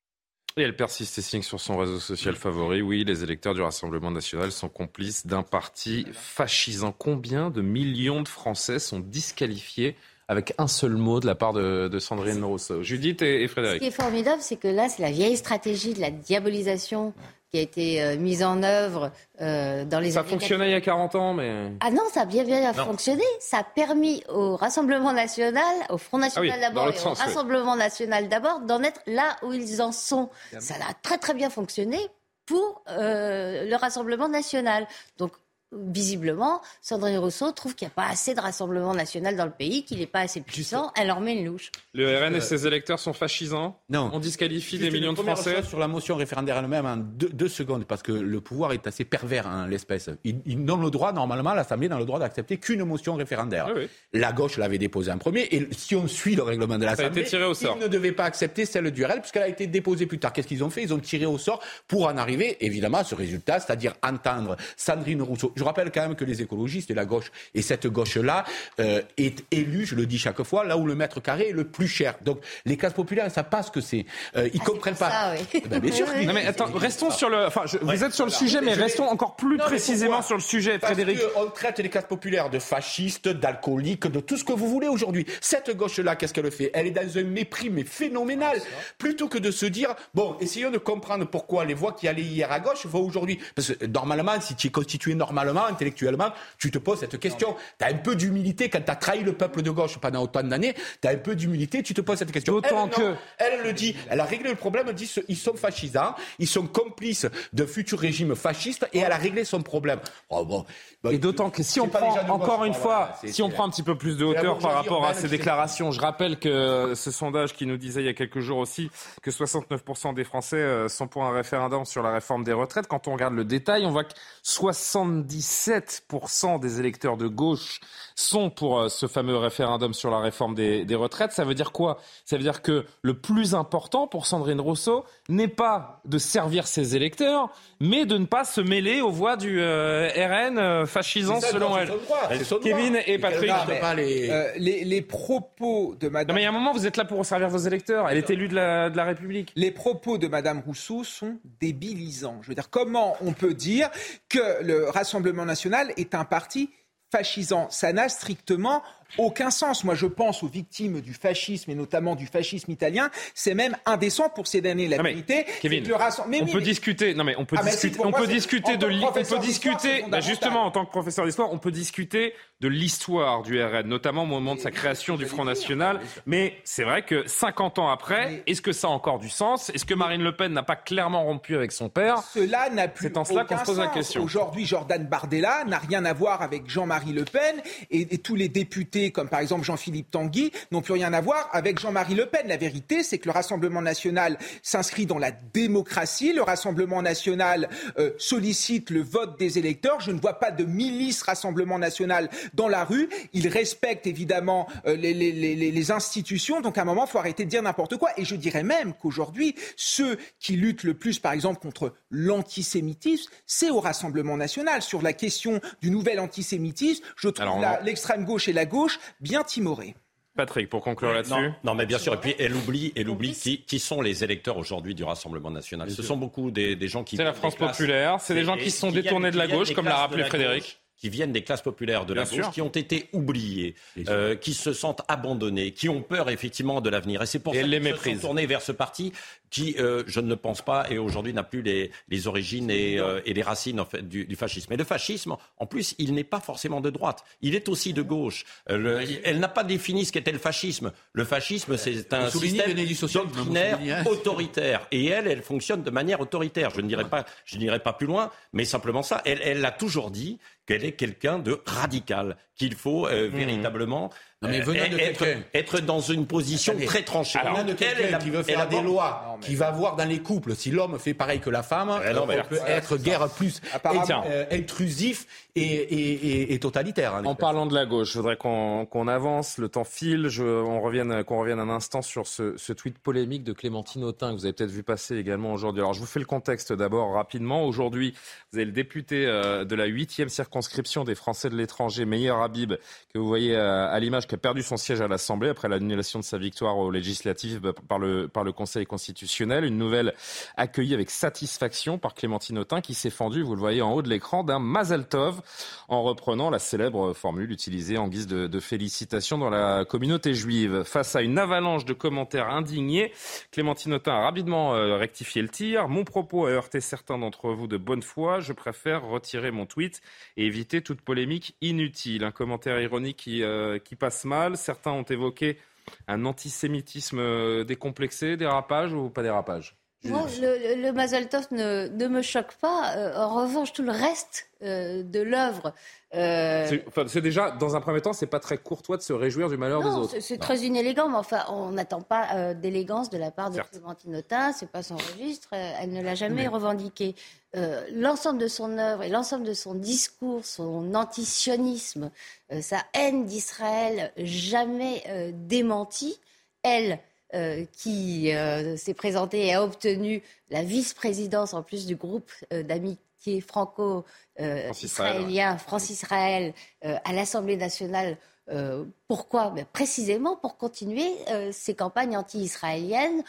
Et elle persiste et signe sur son réseau social favori. Oui, les électeurs du Rassemblement national sont complices d'un parti fascisant. Combien de millions de Français sont disqualifiés avec un seul mot de la part de, Sandrine Rousseau? Judith et, Frédéric. Ce qui est formidable, c'est que là, c'est la vieille stratégie de la diabolisation qui a été euh, mise en œuvre euh, dans les Ça fonctionnait il y a 40 ans, mais... Ah non, ça a bien bien fonctionné. Ça a permis au Rassemblement national, au Front National ah d'abord et au Rassemblement national d'abord, d'en être là où ils en sont. Ça a très très bien fonctionné pour euh, le Rassemblement national. Donc visiblement, Sandrine Rousseau trouve qu'il n'y a pas assez de rassemblement national dans le pays, qu'il n'est pas assez puissant. Elle leur met une louche. Le RN et ses électeurs sont fascisants Non. On disqualifie des millions de Français Sur la motion référendaire elle-même, en deux, secondes, parce que le pouvoir est assez pervers, en l'espèce. Ils, ils donnent le droit, normalement, l'Assemblée n'a le droit d'accepter qu'une motion référendaire. La gauche l'avait déposée en premier, et si on suit le règlement de l'Assemblée, ils ne devaient pas accepter celle du RN, puisqu'elle a été déposée plus tard. Qu'est-ce qu'ils ont fait? Ils ont tiré au sort pour en arriver, évidemment, à ce résultat, c'est-à-dire entendre Sandrine Rousseau. Je rappelle quand même que les écologistes et la gauche, et cette gauche-là, euh, est élue, je le dis chaque fois, là où le mètre carré est le plus cher. Donc les classes populaires, ça passe que c'est. Euh, ils ne ah, comprennent pas. Ça, oui. Ben, bien sûr. non, mais attends, restons sur le. Enfin, vous êtes sur le sujet, mais restons encore plus précisément sur le sujet, Frédéric. Parce on traite les classes populaires de fascistes, d'alcooliques, de tout ce que vous voulez aujourd'hui. Cette gauche-là, qu'est-ce qu'elle fait? Elle est dans un mépris, mais phénoménal. Plutôt que de se dire, bon, essayons de comprendre pourquoi les voix qui allaient hier à gauche vont aujourd'hui. Parce que normalement, si tu es constitué normalement, intellectuellement, tu te poses cette question. Tu as un peu d'humilité quand tu as trahi le peuple de gauche pendant autant d'années. Tu as un peu d'humilité, tu te poses cette question. D'autant que. Elle le dit, elle a réglé le problème, elle dit ils sont fascisants, ils sont complices de futurs régimes fascistes et elle a réglé son problème. Oh, bon. Bah, et d'autant que si on prend, encore une fois, si on prend un petit peu plus de hauteur par rapport à ces déclarations, je rappelle que ce sondage qui nous disait il y a quelques jours aussi que 69% des Français euh, sont pour un référendum sur la réforme des retraites. Quand on regarde le détail, on voit que 70 77% des électeurs de gauche sont pour euh, ce fameux référendum sur la réforme des, retraites. Ça veut dire quoi? Ça veut dire que le plus important pour Sandrine Rousseau n'est pas de servir ses électeurs, mais de ne pas se mêler aux voix du euh, RN euh, fascisant selon elle. Kevin et Patrick. les, propos de Madame. Non, mais il y a un moment, vous êtes là pour servir vos électeurs. Elle est élue de la, de la République. Les propos de Madame Rousseau sont débilisants. Je veux dire, comment on peut dire que le Rassemblement national est un parti fascisant. Ça n'a strictement aucun sens. Moi, je pense aux victimes du fascisme et notamment du fascisme italien. C'est même indécent pour ces derniers. La vérité, Kevin, on peut discuter. Non, mais on peut ah, discuter. on peut discuter de. On peut discuter. Bah, justement, en tant que professeur d'histoire, on peut discuter de l'histoire du RN, notamment au moment de sa création du Front National. Mais c'est vrai que 50 ans après, est-ce que ça a encore du sens? Est-ce que Marine Le Pen n'a pas clairement rompu avec son père? Cela n'a plus. C'est en cela qu'on se pose la question. Aujourd'hui, Jordan Bardella n'a rien à voir avec Jean-Marie Le Pen et tous les députés comme par exemple Jean-Philippe Tanguy, n'ont plus rien à voir avec Jean-Marie Le Pen. La vérité, c'est que le Rassemblement national s'inscrit dans la démocratie. Le Rassemblement national euh, sollicite le vote des électeurs. Je ne vois pas de milice Rassemblement national dans la rue. Il respecte évidemment euh, les, les, institutions. Donc à un moment, il faut arrêter de dire n'importe quoi. Et je dirais même qu'aujourd'hui, ceux qui luttent le plus, par exemple, contre l'antisémitisme, c'est au Rassemblement national. Sur la question du nouvel antisémitisme, je trouve l'extrême gauche et la gauche bien timoré. Patrick, pour conclure là-dessus. Non, mais bien sûr. Et puis, elle oublie, elle oublie qui, qui sont les électeurs aujourd'hui du Rassemblement national. Ce sont beaucoup des, des gens qui. C'est la France populaire. C'est des gens qui se sont détournés de la gauche, comme l'a rappelé Frédéric qui viennent des classes populaires de la gauche, qui ont été oubliés, euh, qui se sentent abandonnés, qui ont peur effectivement de l'avenir. Et c'est pour ça qu'ils se sont tournés vers ce parti qui, euh, je ne le pense pas, et aujourd'hui n'a plus les, les origines et, euh, et, les racines en fait, du, du, fascisme. Et le fascisme, en plus, il n'est pas forcément de droite, il est aussi de gauche. Elle n'a pas défini ce qu'était le fascisme. Le fascisme, c'est un système doctrinaire autoritaire. Et elle, elle fonctionne de manière autoritaire. Je ne dirais pas, je n'irai pas plus loin, mais simplement ça. Elle, elle l'a toujours dit qu'elle est quelqu'un de radical, qu'il faut euh, mmh. véritablement mais euh, être, dans une position très tranchée. Alors, de quelqu'un qui veut faire des lois, qui va voir dans les couples, si l'homme fait pareil que la femme, euh, peut être guère plus euh, intrusif et, totalitaire. Hein, en parlant de la gauche, je voudrais qu'on avance, le temps file, je, on revienne, qu'on revienne un instant sur ce, ce, tweet polémique de Clémentine Autain que vous avez peut-être vu passer également aujourd'hui. Alors je vous fais le contexte d'abord rapidement. Aujourd'hui, vous avez le député de la huitième circonscription des Français de l'étranger, Meyer Habib, que vous voyez à l'image qui a perdu son siège à l'Assemblée après l'annulation de sa victoire aux législatives bah, par le, par le Conseil constitutionnel. Une nouvelle accueillie avec satisfaction par Clémentine Autain qui s'est fendue, vous le voyez en haut de l'écran, d'un Mazel Tov en reprenant la célèbre formule utilisée en guise de, de félicitations dans la communauté juive. Face à une avalanche de commentaires indignés, Clémentine Autain a rapidement euh, rectifié le tir. Mon propos a heurté certains d'entre vous de bonne foi. Je préfère retirer mon tweet et éviter toute polémique inutile. Un commentaire ironique qui, euh, qui passe mal. Certains ont évoqué un antisémitisme euh, décomplexé, dérapage ou pas dérapage? Le, le Mazel Tov ne, ne, me choque pas. Euh, en revanche, tout le reste euh, de l'œuvre. Euh... C'est déjà, dans un premier temps, c'est pas très courtois de se réjouir du malheur des autres. C'est très inélégant, mais enfin, on n'attend pas d'élégance de la part de Clémentine Autain. C'est pas son registre. Elle ne l'a jamais revendiqué. l'ensemble de son œuvre et l'ensemble de son discours, son antisionisme, sa haine d'Israël, jamais démenti. Elle, euh, qui euh, s'est présenté et a obtenu la vice-présidence en plus du groupe euh, d'amitié franco-israélien France-Israël à l'Assemblée nationale. pourquoi? Ben, Précisément pour continuer ces campagnes anti-israéliennes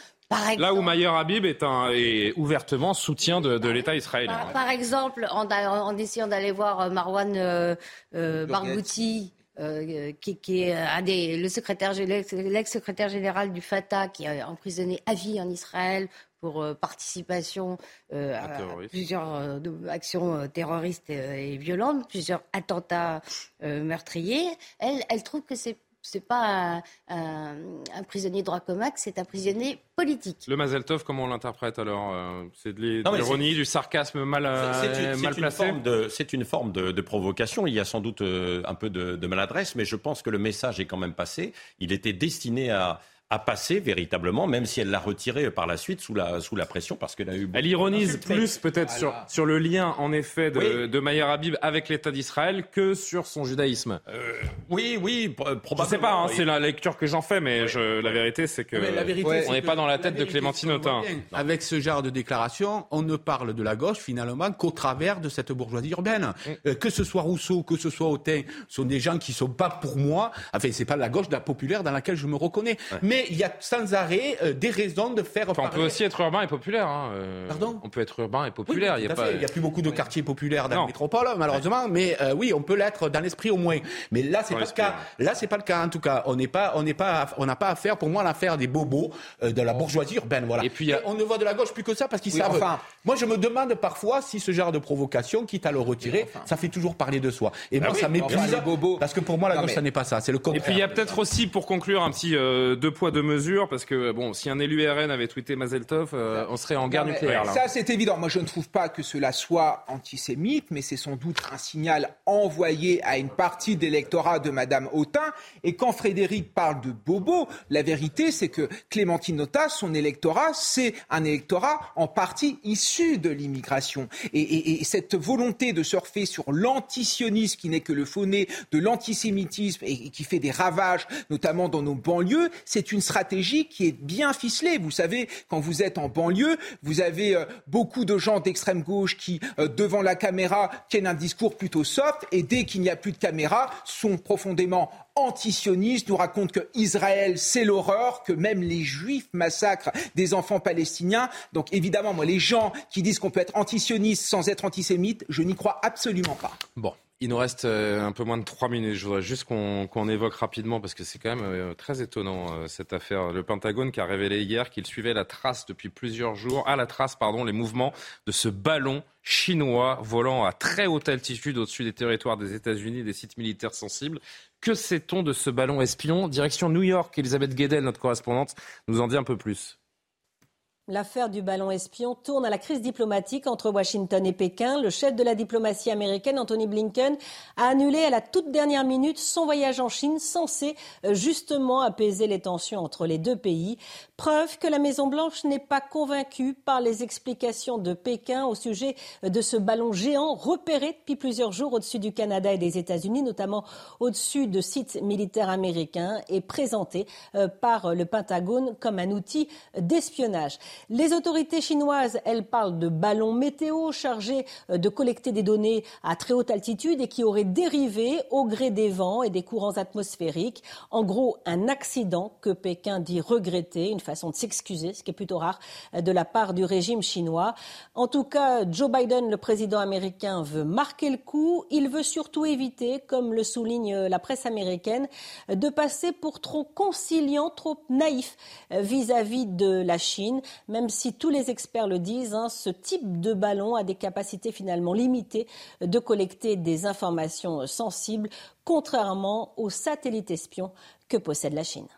Là où Mayer Habib est, un, est ouvertement soutien de, l'État israélien. Par, exemple, en, en essayant d'aller voir Marwan Barghouti, euh, qui, est un des, le secrétaire, l'ex-secrétaire général du Fatah, qui est emprisonné à vie en Israël pour euh, participation euh, à, plusieurs actions terroristes et, violentes, plusieurs attentats meurtriers. Elle, elle trouve que c'est c'est pas un, prisonnier droit commun, c'est un prisonnier politique. Le Mazel Tov, comment on l'interprète alors euh, C'est de l'ironie, du sarcasme mal, euh, mal placé C'est une forme de, provocation. Il y a sans doute euh, un peu de, maladresse, mais je pense que le message est quand même passé. Il était destiné à, à passer véritablement, même si elle l'a retiré par la suite sous la, sous la pression, parce qu'elle a eu... Elle ironise plus peut-être sur, sur le lien, en effet, de, de Mayer Habib avec l'État d'Israël que sur son judaïsme. Euh, oui, oui, probablement. Je sais pas, hein, c'est la lecture que j'en fais, mais je, la vérité, c'est que on n'est pas dans la tête de Clémentine Autain. Avec ce genre de déclaration, on ne parle de la gauche, finalement, qu'au travers de cette bourgeoisie urbaine. Mm. Euh, que ce soit Rousseau, que ce soit Autain, sont des gens qui sont pas pour moi, enfin, c'est pas la gauche de la populaire dans laquelle je me reconnais. Mais il y a sans arrêt euh, des raisons de faire. on peut aussi être urbain et populaire. Hein, euh, Pardon? On peut être urbain et populaire. il n'y a, a, plus beaucoup de quartiers populaires dans la métropole, malheureusement, mais euh, oui, on peut l'être dans l'esprit au moins. Mais là, c'est pas le cas. Là, c'est pas le cas. En tout cas, on n'est pas, on n'est pas, on n'a pas affaire, pour moi, l'affaire des bobos de la bourgeoisie urbaine. Voilà. Et puis, on ne voit de la gauche plus que ça parce qu'ils savent. Enfin, moi, je me demande parfois si ce genre de provocation, quitte à le retirer, ça fait toujours parler de soi. Et bah moi, ça m'épuise. Parce que pour moi, la gauche, ça n'est pas ça. C'est le contraire. Et puis, il y a peut-être aussi, pour conclure, un petit deux poids deux mesures parce que bon, si un élu RN avait tweeté Mazeltov, euh, on serait en guerre nucléaire. Ça, c'est évident. Moi, je ne trouve pas que cela soit antisémite, mais c'est sans doute un signal envoyé à une partie de l'électorat de Madame Autain. Et quand Frédéric parle de bobo, la vérité, c'est que Clémentine Autain, son électorat, c'est un électorat en partie issu de l'immigration. Et, cette volonté de surfer sur l'antisionisme, qui n'est que le faux-nez de l'antisémitisme et qui fait des ravages, notamment dans nos banlieues, c'est une stratégie qui est bien ficelée. Vous savez, quand vous êtes en banlieue, vous avez euh, beaucoup de gens d'extrême gauche qui, euh, devant la caméra, tiennent un discours plutôt soft et dès qu'il n'y a plus de caméra, sont profondément antisionistes, nous racontent que Israël, c'est l'horreur, que même les juifs massacrent des enfants palestiniens. Donc évidemment, moi, les gens qui disent qu'on peut être antisioniste sans être antisémite, je n'y crois absolument pas. Bon, il nous reste euh, un peu moins de trois minutes. Je voudrais juste qu'on évoque rapidement, parce que c'est quand même euh, très étonnant euh, cette affaire. Le Pentagone qui a révélé hier qu'il suivait la trace depuis plusieurs jours, à la trace, pardon, les mouvements de ce ballon chinois volant à très haute altitude au-dessus des territoires des États-Unis, des sites militaires sensibles. Que sait-on de ce ballon espion? Direction New York, Elisabeth Guedel, notre correspondante, nous en dit un peu plus. L'affaire du ballon espion tourne à la crise diplomatique entre Washington et Pékin. Le chef de la diplomatie américaine, Anthony Blinken, a annulé à la toute dernière minute son voyage en Chine, censé euh, justement apaiser les tensions entre les deux pays. Preuve que la Maison-Blanche n'est pas convaincue par les explications de Pékin au sujet de ce ballon géant repéré depuis plusieurs jours au-dessus du Canada et des États-Unis, notamment au-dessus de sites militaires américains et présenté euh, par le Pentagone comme un outil d'espionnage. Les autorités chinoises, elles parlent de ballons météo chargés euh, de collecter des données à très haute altitude et qui auraient dérivé au gré des vents et des courants atmosphériques. En gros, un accident que Pékin dit regretter, une façon de s'excuser, ce qui est plutôt rare euh, de la part du régime chinois. En tout cas, Joe Biden, le président américain, veut marquer le coup. Il veut surtout éviter, comme le souligne la presse américaine, de passer pour trop conciliant, trop naïf euh, vis-à-vis -vis de la Chine même si tous les experts le disent, hein, ce type de ballon a des capacités finalement limitées de collecter des informations sensibles, contrairement aux satellites espions que possède la Chine.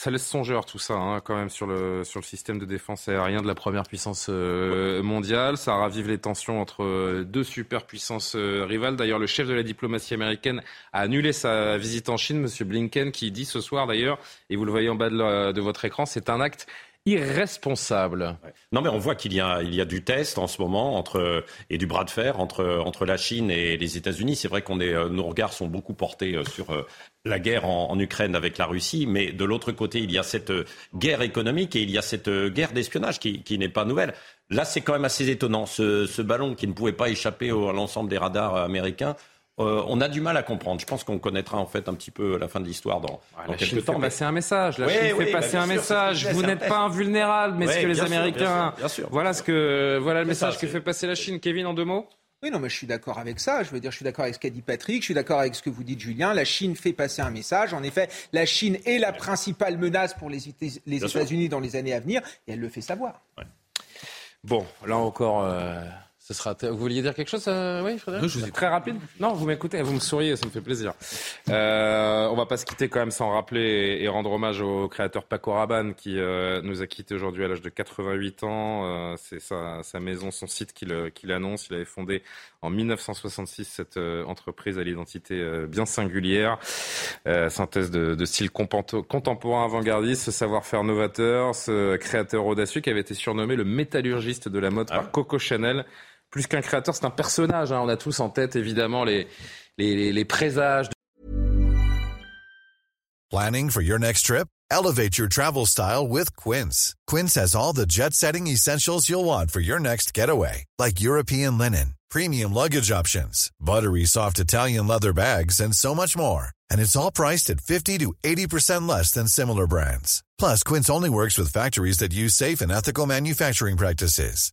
Ça laisse songeur tout ça, hein, quand même, sur le, système de défense aérienne de la première puissance euh, mondiale. Ça ravive les tensions entre euh, deux superpuissances euh, rivales. D'ailleurs, le chef de la diplomatie américaine a annulé sa visite en Chine, M. Blinken, qui dit ce soir d'ailleurs, et vous le voyez en bas de votre écran, c'est un acte irresponsable. Non, mais on voit qu'il y a, y a du test en ce moment entre, et du bras de fer entre, entre la Chine et les États-Unis. C'est vrai qu'on est, euh, nos regards sont beaucoup portés euh, sur euh, la guerre en, Ukraine avec la Russie, mais de l'autre côté, il y a cette guerre économique et il y a cette guerre d'espionnage qui, qui n'est pas nouvelle. Là, c'est quand même assez étonnant. Ce, ballon qui ne pouvait pas échapper à l'ensemble des radars américains euh, on a du mal à comprendre. Je pense qu'on connaîtra en fait un petit peu la fin de l'histoire dans, la Chine fait passer un message. La Chine fait passer un message. Vous n'êtes pas invulnérable, mais ce que les Américains. Voilà ce que voilà le message que fait passer la Chine. Kevin, en deux mots? Oui, non, mais je suis d'accord avec ça. Je veux dire, je suis d'accord avec ce qu'a dit Patrick. Je suis d'accord avec ce que vous dites, Julien. La Chine fait passer un message. En effet, la Chine est la principale menace pour les, États-Unis dans les années à venir, et elle le fait savoir. Bon, là encore. Euh, Ce sera vous vouliez dire quelque chose, euh, oui, Frédéric je Très rapide Non, vous m'écoutez, vous me souriez, ça me fait plaisir. Euh, on va pas se quitter quand même sans rappeler et, rendre hommage au créateur Paco Rabanne qui euh, nous a quitté aujourd'hui à l'âge de 88 ans. Euh, c'est sa, sa, maison, son site qu'il qui annonce. Il avait fondé en 1966 cette entreprise à l'identité bien singulière. synthèse de, de style contemporain avant-gardiste, ce savoir-faire novateur, ce créateur audacieux qui avait été surnommé le métallurgiste de la mode ah par Coco Chanel plus qu'un créateur, c'est un personnage. Hein. On a tous en tête, évidemment, les, les, les présages. Planning for your next trip? Elevate your travel style with Quince. Quince has all the jet-setting essentials you'll want for your next getaway, like European linen, premium luggage options, buttery soft Italian leather bags, and so much more. And it's all priced at 50 to 80% less than similar brands. Plus, Quince only works with factories that use safe and ethical manufacturing practices.